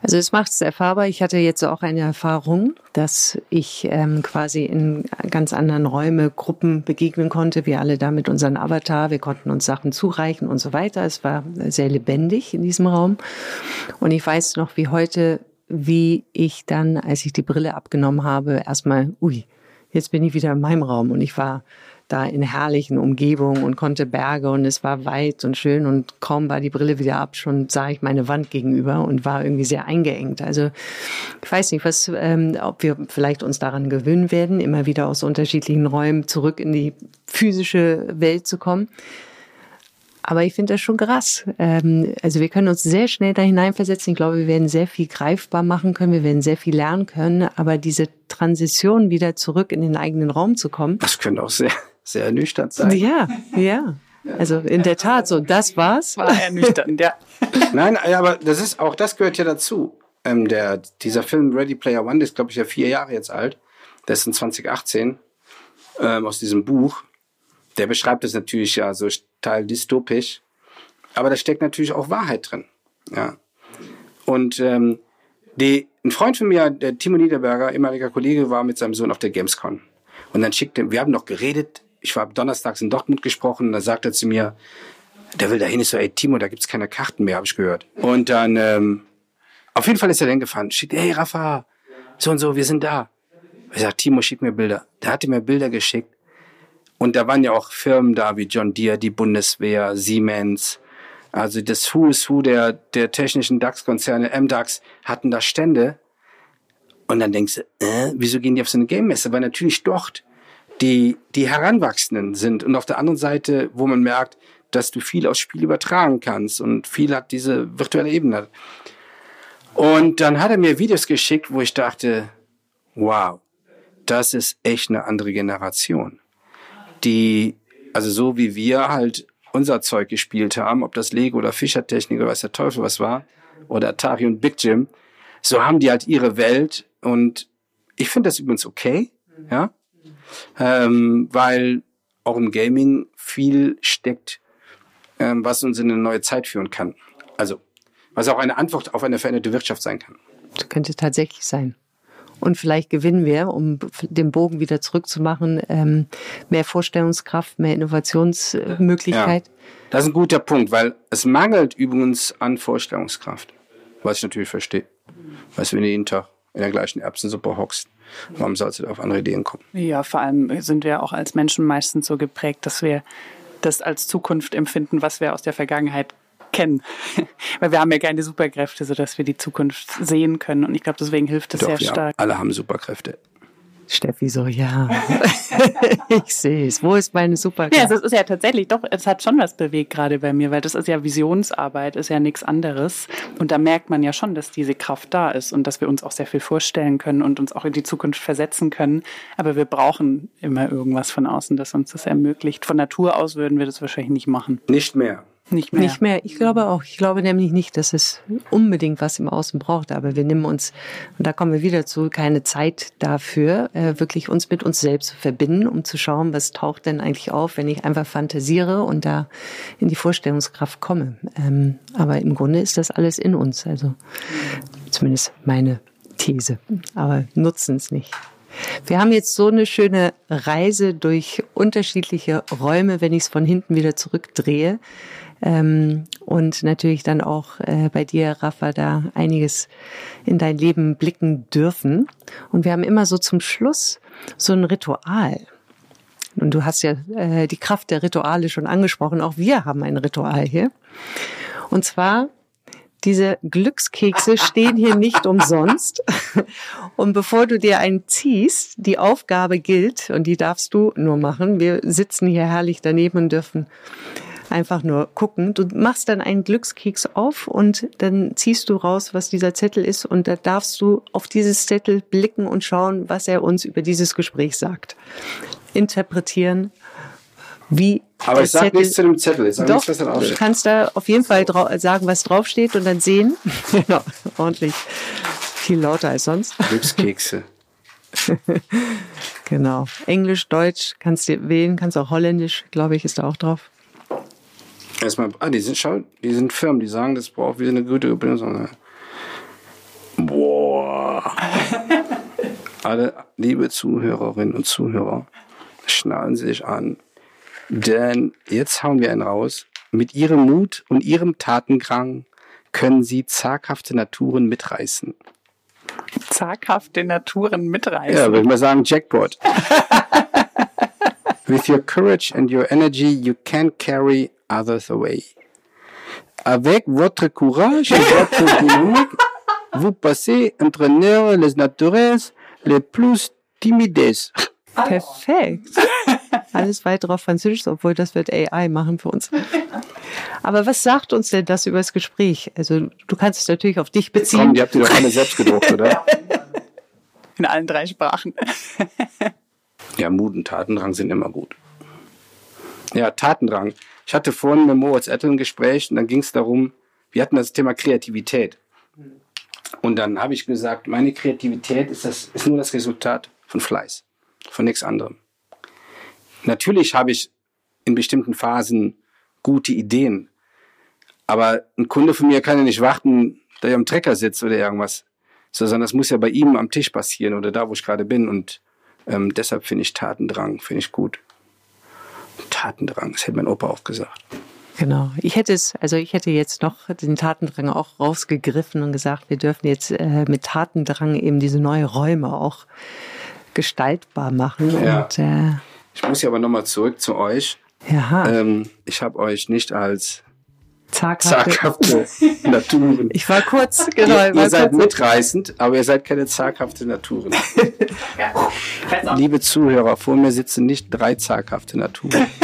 Also es macht es erfahrbar. Ich hatte jetzt auch eine Erfahrung, dass ich ähm, quasi in ganz anderen Räume Gruppen begegnen konnte. Wir alle da mit unseren Avatar, wir konnten uns Sachen zureichen und so weiter. Es war sehr lebendig in diesem Raum. Und ich weiß noch wie heute, wie ich dann, als ich die Brille abgenommen habe, erstmal, ui, jetzt bin ich wieder in meinem Raum. Und ich war da in herrlichen Umgebungen und konnte Berge und es war weit und schön und kaum war die Brille wieder ab, schon sah ich meine Wand gegenüber und war irgendwie sehr eingeengt. Also ich weiß nicht, was, ähm, ob wir vielleicht uns daran gewöhnen werden, immer wieder aus unterschiedlichen Räumen zurück in die physische Welt zu kommen. Aber ich finde das schon krass. Ähm, also wir können uns sehr schnell da hineinversetzen. Ich glaube, wir werden sehr viel greifbar machen können. Wir werden sehr viel lernen können. Aber diese Transition wieder zurück in den eigenen Raum zu kommen. Das könnte auch sehr, sehr ernüchternd sein. Ja, ja. Also in der Tat, so das war's. War ernüchternd, ja. [LAUGHS] Nein, aber das ist auch, das gehört ja dazu. Ähm, der, dieser Film Ready Player One, der ist, glaube ich, ja vier Jahre jetzt alt. Der ist in 2018 ähm, aus diesem Buch. Der beschreibt es natürlich ja so teil dystopisch. Aber da steckt natürlich auch Wahrheit drin. Ja. Und ähm, die, ein Freund von mir, der Timo Niederberger, ehemaliger Kollege, war mit seinem Sohn auf der Gamescom. Und dann schickte, wir haben noch geredet, ich war donnerstags in Dortmund gesprochen, und dann sagt er zu mir, der will dahin, ich so, ey Timo, da gibt's keine Karten mehr, habe ich gehört. Und dann, ähm, auf jeden Fall ist er dann gefahren, schickt, hey Rafa, so und so, wir sind da. Ich sag, Timo, schick mir Bilder. Der hatte mir Bilder geschickt. Und da waren ja auch Firmen da wie John Deere, die Bundeswehr, Siemens, also das Who is Who der, der technischen DAX-Konzerne, MDAX, hatten da Stände. Und dann denkst du, äh, wieso gehen die auf so eine Game-Messe? Weil natürlich dort die, die Heranwachsenden sind. Und auf der anderen Seite, wo man merkt, dass du viel aus Spiel übertragen kannst und viel hat diese virtuelle Ebene. Und dann hat er mir Videos geschickt, wo ich dachte, wow, das ist echt eine andere Generation. Die, also so wie wir halt unser Zeug gespielt haben, ob das Lego oder Fischertechnik oder weiß der Teufel was war, oder Atari und Big Jim, so haben die halt ihre Welt und ich finde das übrigens okay, ja, ähm, weil auch im Gaming viel steckt, ähm, was uns in eine neue Zeit führen kann. Also, was auch eine Antwort auf eine veränderte Wirtschaft sein kann. Das könnte tatsächlich sein. Und vielleicht gewinnen wir, um den Bogen wieder zurückzumachen, ähm, mehr Vorstellungskraft, mehr Innovationsmöglichkeit. Ja, das ist ein guter Punkt, weil es mangelt übrigens an Vorstellungskraft. Was ich natürlich verstehe. Weißt du, wenn du jeden Tag in der gleichen Erbsensuppe hockst, warum sollst du auf andere Ideen kommen? Ja, vor allem sind wir auch als Menschen meistens so geprägt, dass wir das als Zukunft empfinden, was wir aus der Vergangenheit kennen. [LAUGHS] Weil wir haben ja keine Superkräfte, sodass wir die Zukunft sehen können. Und ich glaube, deswegen hilft es sehr stark. Alle haben Superkräfte. Steffi so, ja, [LAUGHS] ich sehe es. Wo ist meine Superkraft? Ja, es ist ja tatsächlich, doch, es hat schon was bewegt gerade bei mir, weil das ist ja Visionsarbeit, ist ja nichts anderes. Und da merkt man ja schon, dass diese Kraft da ist und dass wir uns auch sehr viel vorstellen können und uns auch in die Zukunft versetzen können. Aber wir brauchen immer irgendwas von außen, das uns das ermöglicht. Von Natur aus würden wir das wahrscheinlich nicht machen. Nicht mehr. Nicht mehr. Nicht mehr. Ich glaube auch. Ich glaube nämlich nicht, dass es unbedingt was im Außen braucht. Aber wir nehmen uns, und da kommen wir wieder zu, keine Zeit dafür, äh, wirklich uns mit uns selbst zu verbinden, um zu schauen, was taucht denn eigentlich auf, wenn ich einfach fantasiere und da in die Vorstellungskraft komme. Ähm, aber im Grunde ist das alles in uns. Also zumindest meine These. Aber nutzen es nicht. Wir haben jetzt so eine schöne Reise durch unterschiedliche Räume, wenn ich es von hinten wieder zurückdrehe. Ähm, und natürlich dann auch äh, bei dir, Rafa, da einiges in dein Leben blicken dürfen. Und wir haben immer so zum Schluss so ein Ritual. Und du hast ja äh, die Kraft der Rituale schon angesprochen. Auch wir haben ein Ritual hier. Und zwar diese Glückskekse [LAUGHS] stehen hier nicht umsonst. Und bevor du dir einen ziehst, die Aufgabe gilt, und die darfst du nur machen. Wir sitzen hier herrlich daneben und dürfen einfach nur gucken. Du machst dann einen Glückskeks auf und dann ziehst du raus, was dieser Zettel ist und da darfst du auf dieses Zettel blicken und schauen, was er uns über dieses Gespräch sagt. Interpretieren, wie aber ich sage nichts zu dem Zettel. Ich sag Doch, nichts, was draufsteht. Du kannst da auf jeden Fall sagen, was draufsteht und dann sehen. [LAUGHS] genau, ordentlich. Viel lauter als sonst. Glückskekse. [LAUGHS] genau. Englisch, Deutsch kannst du wählen, kannst auch Holländisch, glaube ich, ist da auch drauf. Erstmal, ah, die sind, schau, die sind firm, die sagen, das braucht wieder eine gute Benutzung. Boah. [LAUGHS] Alle liebe Zuhörerinnen und Zuhörer, schnallen Sie sich an. Denn jetzt hauen wir einen raus. Mit ihrem Mut und ihrem Tatendrang können sie zaghafte Naturen mitreißen. Zaghafte Naturen mitreißen? Ja, würde ich mal sagen, Jackpot. [LAUGHS] With your courage and your energy, you can carry others away. Avec votre courage et votre [LAUGHS] dynamique, vous passez entraîneur les naturels les plus timides. Perfekt. [LAUGHS] Alles weitere auf Französisch, obwohl das wird AI machen für uns. Aber was sagt uns denn das über das Gespräch? Also du kannst es natürlich auf dich beziehen. Komm, die habt ihr doch alle selbst gedruckt, oder? [LAUGHS] In allen drei Sprachen. [LAUGHS] Ja, Mut und Tatendrang sind immer gut. Ja, Tatendrang. Ich hatte vorhin mit Moritz Ettel ein Gespräch und dann ging es darum, wir hatten das Thema Kreativität. Und dann habe ich gesagt, meine Kreativität ist, das, ist nur das Resultat von Fleiß, von nichts anderem. Natürlich habe ich in bestimmten Phasen gute Ideen, aber ein Kunde von mir kann ja nicht warten, da er am Trecker sitzt oder irgendwas, sondern das muss ja bei ihm am Tisch passieren oder da, wo ich gerade bin. Und ähm, deshalb finde ich Tatendrang, finde ich gut. Tatendrang, das hätte mein Opa auch gesagt. Genau. Ich hätte es, also ich hätte jetzt noch den Tatendrang auch rausgegriffen und gesagt, wir dürfen jetzt äh, mit Tatendrang eben diese neue Räume auch gestaltbar machen. Ja. Und, äh, Ich muss ja aber nochmal zurück zu euch. ja, Ähm, ich habe euch nicht als zaghafte. zaghafte [LAUGHS] Naturen. Ich war kurz, genau. ihr, ihr seid kurz- mitreißend, aber ihr seid keine zaghafte Naturen. [LAUGHS] Liebe Zuhörer, vor mir sitzen nicht drei zaghafte Naturen. [LAUGHS]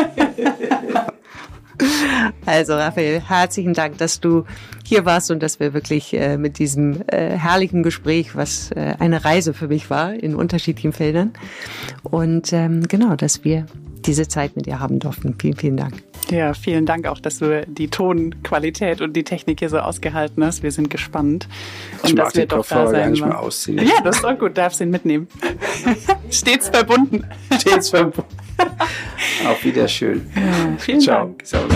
Also Raphael, herzlichen Dank, dass du hier warst und dass wir wirklich äh, mit diesem äh, herrlichen Gespräch, was äh, eine Reise für mich war in unterschiedlichen Feldern. Und ähm, genau, dass wir diese Zeit mit dir haben durften. Vielen, vielen Dank. Ja, vielen Dank auch, dass du die Tonqualität und die Technik hier so ausgehalten hast. Wir sind gespannt. Ich Und mag dass wir den doch da Kopfhörer gar sein nicht mehr wollen. ausziehen. Ja, das ist auch gut, darfst ihn mitnehmen. [LAUGHS] Stets verbunden. Stets verbunden. [LAUGHS] Auf Wiederschön. Vielen Ciao. Dank. Servus.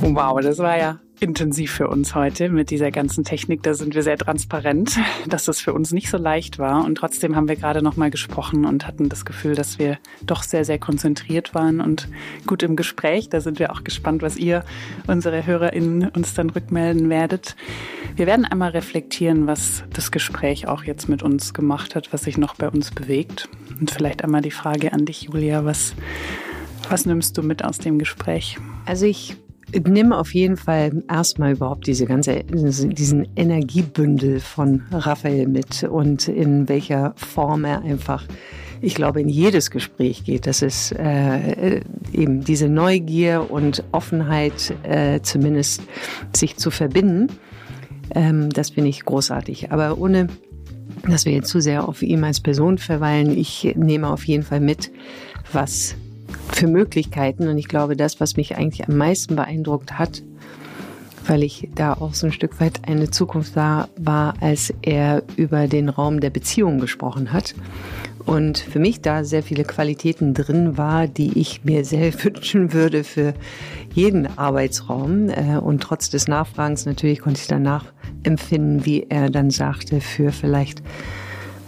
Wow, das war ja intensiv für uns heute mit dieser ganzen Technik. Da sind wir sehr transparent, [LAUGHS] dass das für uns nicht so leicht war. Und trotzdem haben wir gerade noch mal gesprochen und hatten das Gefühl, dass wir doch sehr, sehr konzentriert waren und gut im Gespräch. Da sind wir auch gespannt, was ihr, unsere HörerInnen, uns dann rückmelden werdet. Wir werden einmal reflektieren, was das Gespräch auch jetzt mit uns gemacht hat, was sich noch bei uns bewegt. Und vielleicht einmal die Frage an dich, Julia, was, was nimmst du mit aus dem Gespräch? Also ich nehme auf jeden Fall erstmal überhaupt diese ganze, diesen Energiebündel von Raphael mit und in welcher Form er einfach, ich glaube, in jedes Gespräch geht. Das ist äh, eben diese Neugier und Offenheit, äh, zumindest sich zu verbinden. Ähm, das finde ich großartig. Aber ohne dass wir jetzt zu sehr auf ihm als Person verweilen, ich nehme auf jeden Fall mit, was für Möglichkeiten. Und ich glaube, das, was mich eigentlich am meisten beeindruckt hat, weil ich da auch so ein Stück weit eine Zukunft sah, war, als er über den Raum der Beziehung gesprochen hat. Und für mich da sehr viele Qualitäten drin war, die ich mir sehr [LAUGHS] wünschen würde für jeden Arbeitsraum. Äh, Und trotz des Nachfragens natürlich konnte ich danach empfinden, wie er dann sagte, für vielleicht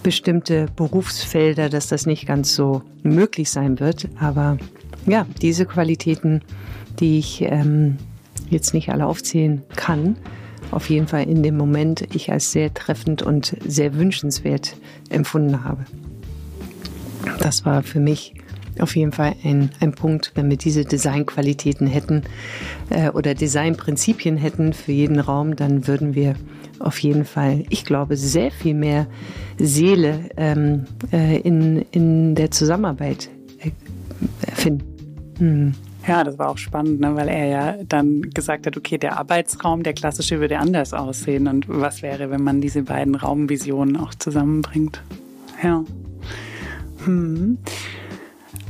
bestimmte Berufsfelder, dass das nicht ganz so möglich sein wird. Aber ja, diese Qualitäten, die ich ähm, jetzt nicht alle aufzählen kann, auf jeden Fall in dem Moment ich als sehr treffend und sehr wünschenswert empfunden habe. Das war für mich auf jeden Fall ein, ein Punkt, wenn wir diese Designqualitäten hätten äh, oder Designprinzipien hätten für jeden Raum, dann würden wir auf jeden Fall, ich glaube, sehr viel mehr Seele ähm, äh, in, in der Zusammenarbeit äh, finden. Hm. Ja, das war auch spannend, ne, weil er ja dann gesagt hat, okay, der Arbeitsraum, der klassische würde anders aussehen. Und was wäre, wenn man diese beiden Raumvisionen auch zusammenbringt? Ja. Hm.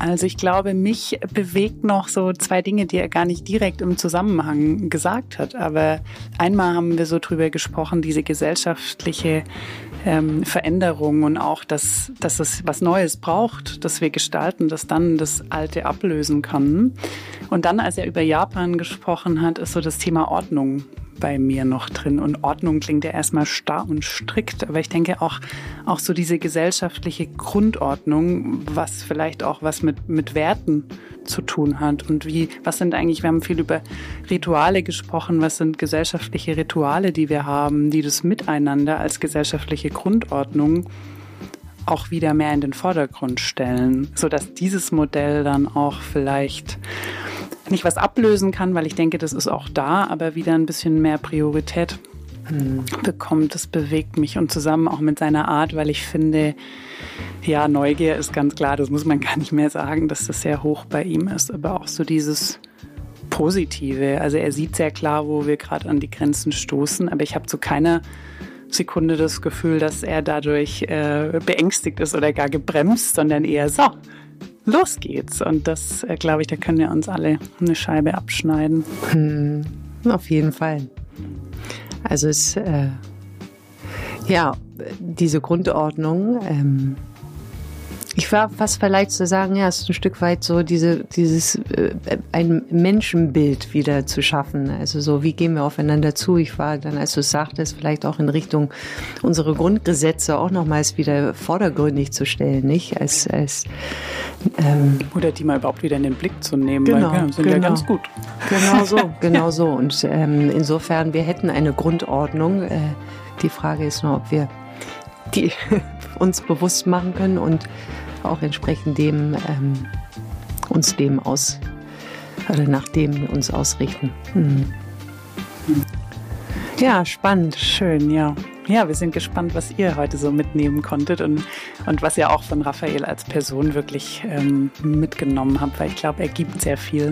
Also ich glaube, mich bewegt noch so zwei Dinge, die er gar nicht direkt im Zusammenhang gesagt hat. Aber einmal haben wir so drüber gesprochen, diese gesellschaftliche ähm, Veränderung und auch, dass, dass es was Neues braucht, dass wir gestalten, dass dann das Alte ablösen kann. Und dann, als er über Japan gesprochen hat, ist so das Thema Ordnung bei mir noch drin. Und Ordnung klingt ja erstmal starr und strikt, aber ich denke auch, auch so diese gesellschaftliche Grundordnung, was vielleicht auch was mit, mit Werten zu tun hat. Und wie, was sind eigentlich, wir haben viel über Rituale gesprochen, was sind gesellschaftliche Rituale, die wir haben, die das Miteinander als gesellschaftliche Grundordnung auch wieder mehr in den Vordergrund stellen, sodass dieses Modell dann auch vielleicht nicht was ablösen kann, weil ich denke, das ist auch da, aber wieder ein bisschen mehr Priorität mhm. bekommt. Das bewegt mich und zusammen auch mit seiner Art, weil ich finde, ja, Neugier ist ganz klar, das muss man [LAUGHS] gar nicht mehr sagen, dass das sehr hoch bei ihm ist, aber auch so dieses Positive. Also er sieht sehr klar, wo wir gerade an die Grenzen stoßen, aber ich habe zu keiner Sekunde das Gefühl, dass er dadurch äh, beängstigt ist oder gar gebremst, sondern eher so, los geht's. Und das, äh, glaube ich, da können wir uns alle eine Scheibe abschneiden. Hm, auf jeden Fall. Also es, äh, ja, diese Grundordnung, ähm, ich war fast vielleicht zu sagen, ja, es ist ein Stück weit so diese, dieses äh, ein Menschenbild wieder zu schaffen. Also so, wie gehen wir aufeinander zu? Ich war dann, als du es sagtest, vielleicht auch in Richtung unsere Grundgesetze auch nochmals wieder vordergründig zu stellen, nicht? Als, als ähm, oder die mal überhaupt wieder in den Blick zu nehmen, genau, weil ja, sind genau. ja ganz gut. Genau so, [LAUGHS] genau so. Und ähm, insofern, wir hätten eine Grundordnung. Äh, die Frage ist nur, ob wir die [LAUGHS] uns bewusst machen können und auch entsprechend dem ähm, uns dem aus oder nach dem uns ausrichten. Hm. Ja, spannend, schön, ja. Ja, wir sind gespannt, was ihr heute so mitnehmen konntet und, und was ihr auch von Raphael als Person wirklich ähm, mitgenommen habt, weil ich glaube, er gibt sehr viel.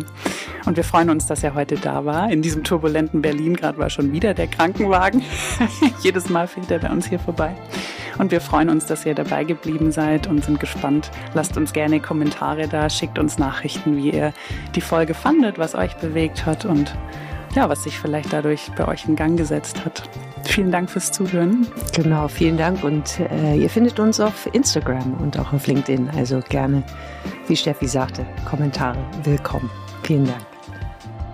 Und wir freuen uns, dass er heute da war. In diesem turbulenten Berlin gerade war schon wieder der Krankenwagen. [LAUGHS] Jedes Mal fährt er bei uns hier vorbei. Und wir freuen uns, dass ihr dabei geblieben seid und sind gespannt. Lasst uns gerne Kommentare da, schickt uns Nachrichten, wie ihr die Folge fandet, was euch bewegt hat und ja, was sich vielleicht dadurch bei euch in Gang gesetzt hat. Vielen Dank fürs Zuhören. Genau, vielen Dank. Und äh, ihr findet uns auf Instagram und auch auf LinkedIn. Also gerne, wie Steffi sagte, Kommentare willkommen. Vielen Dank.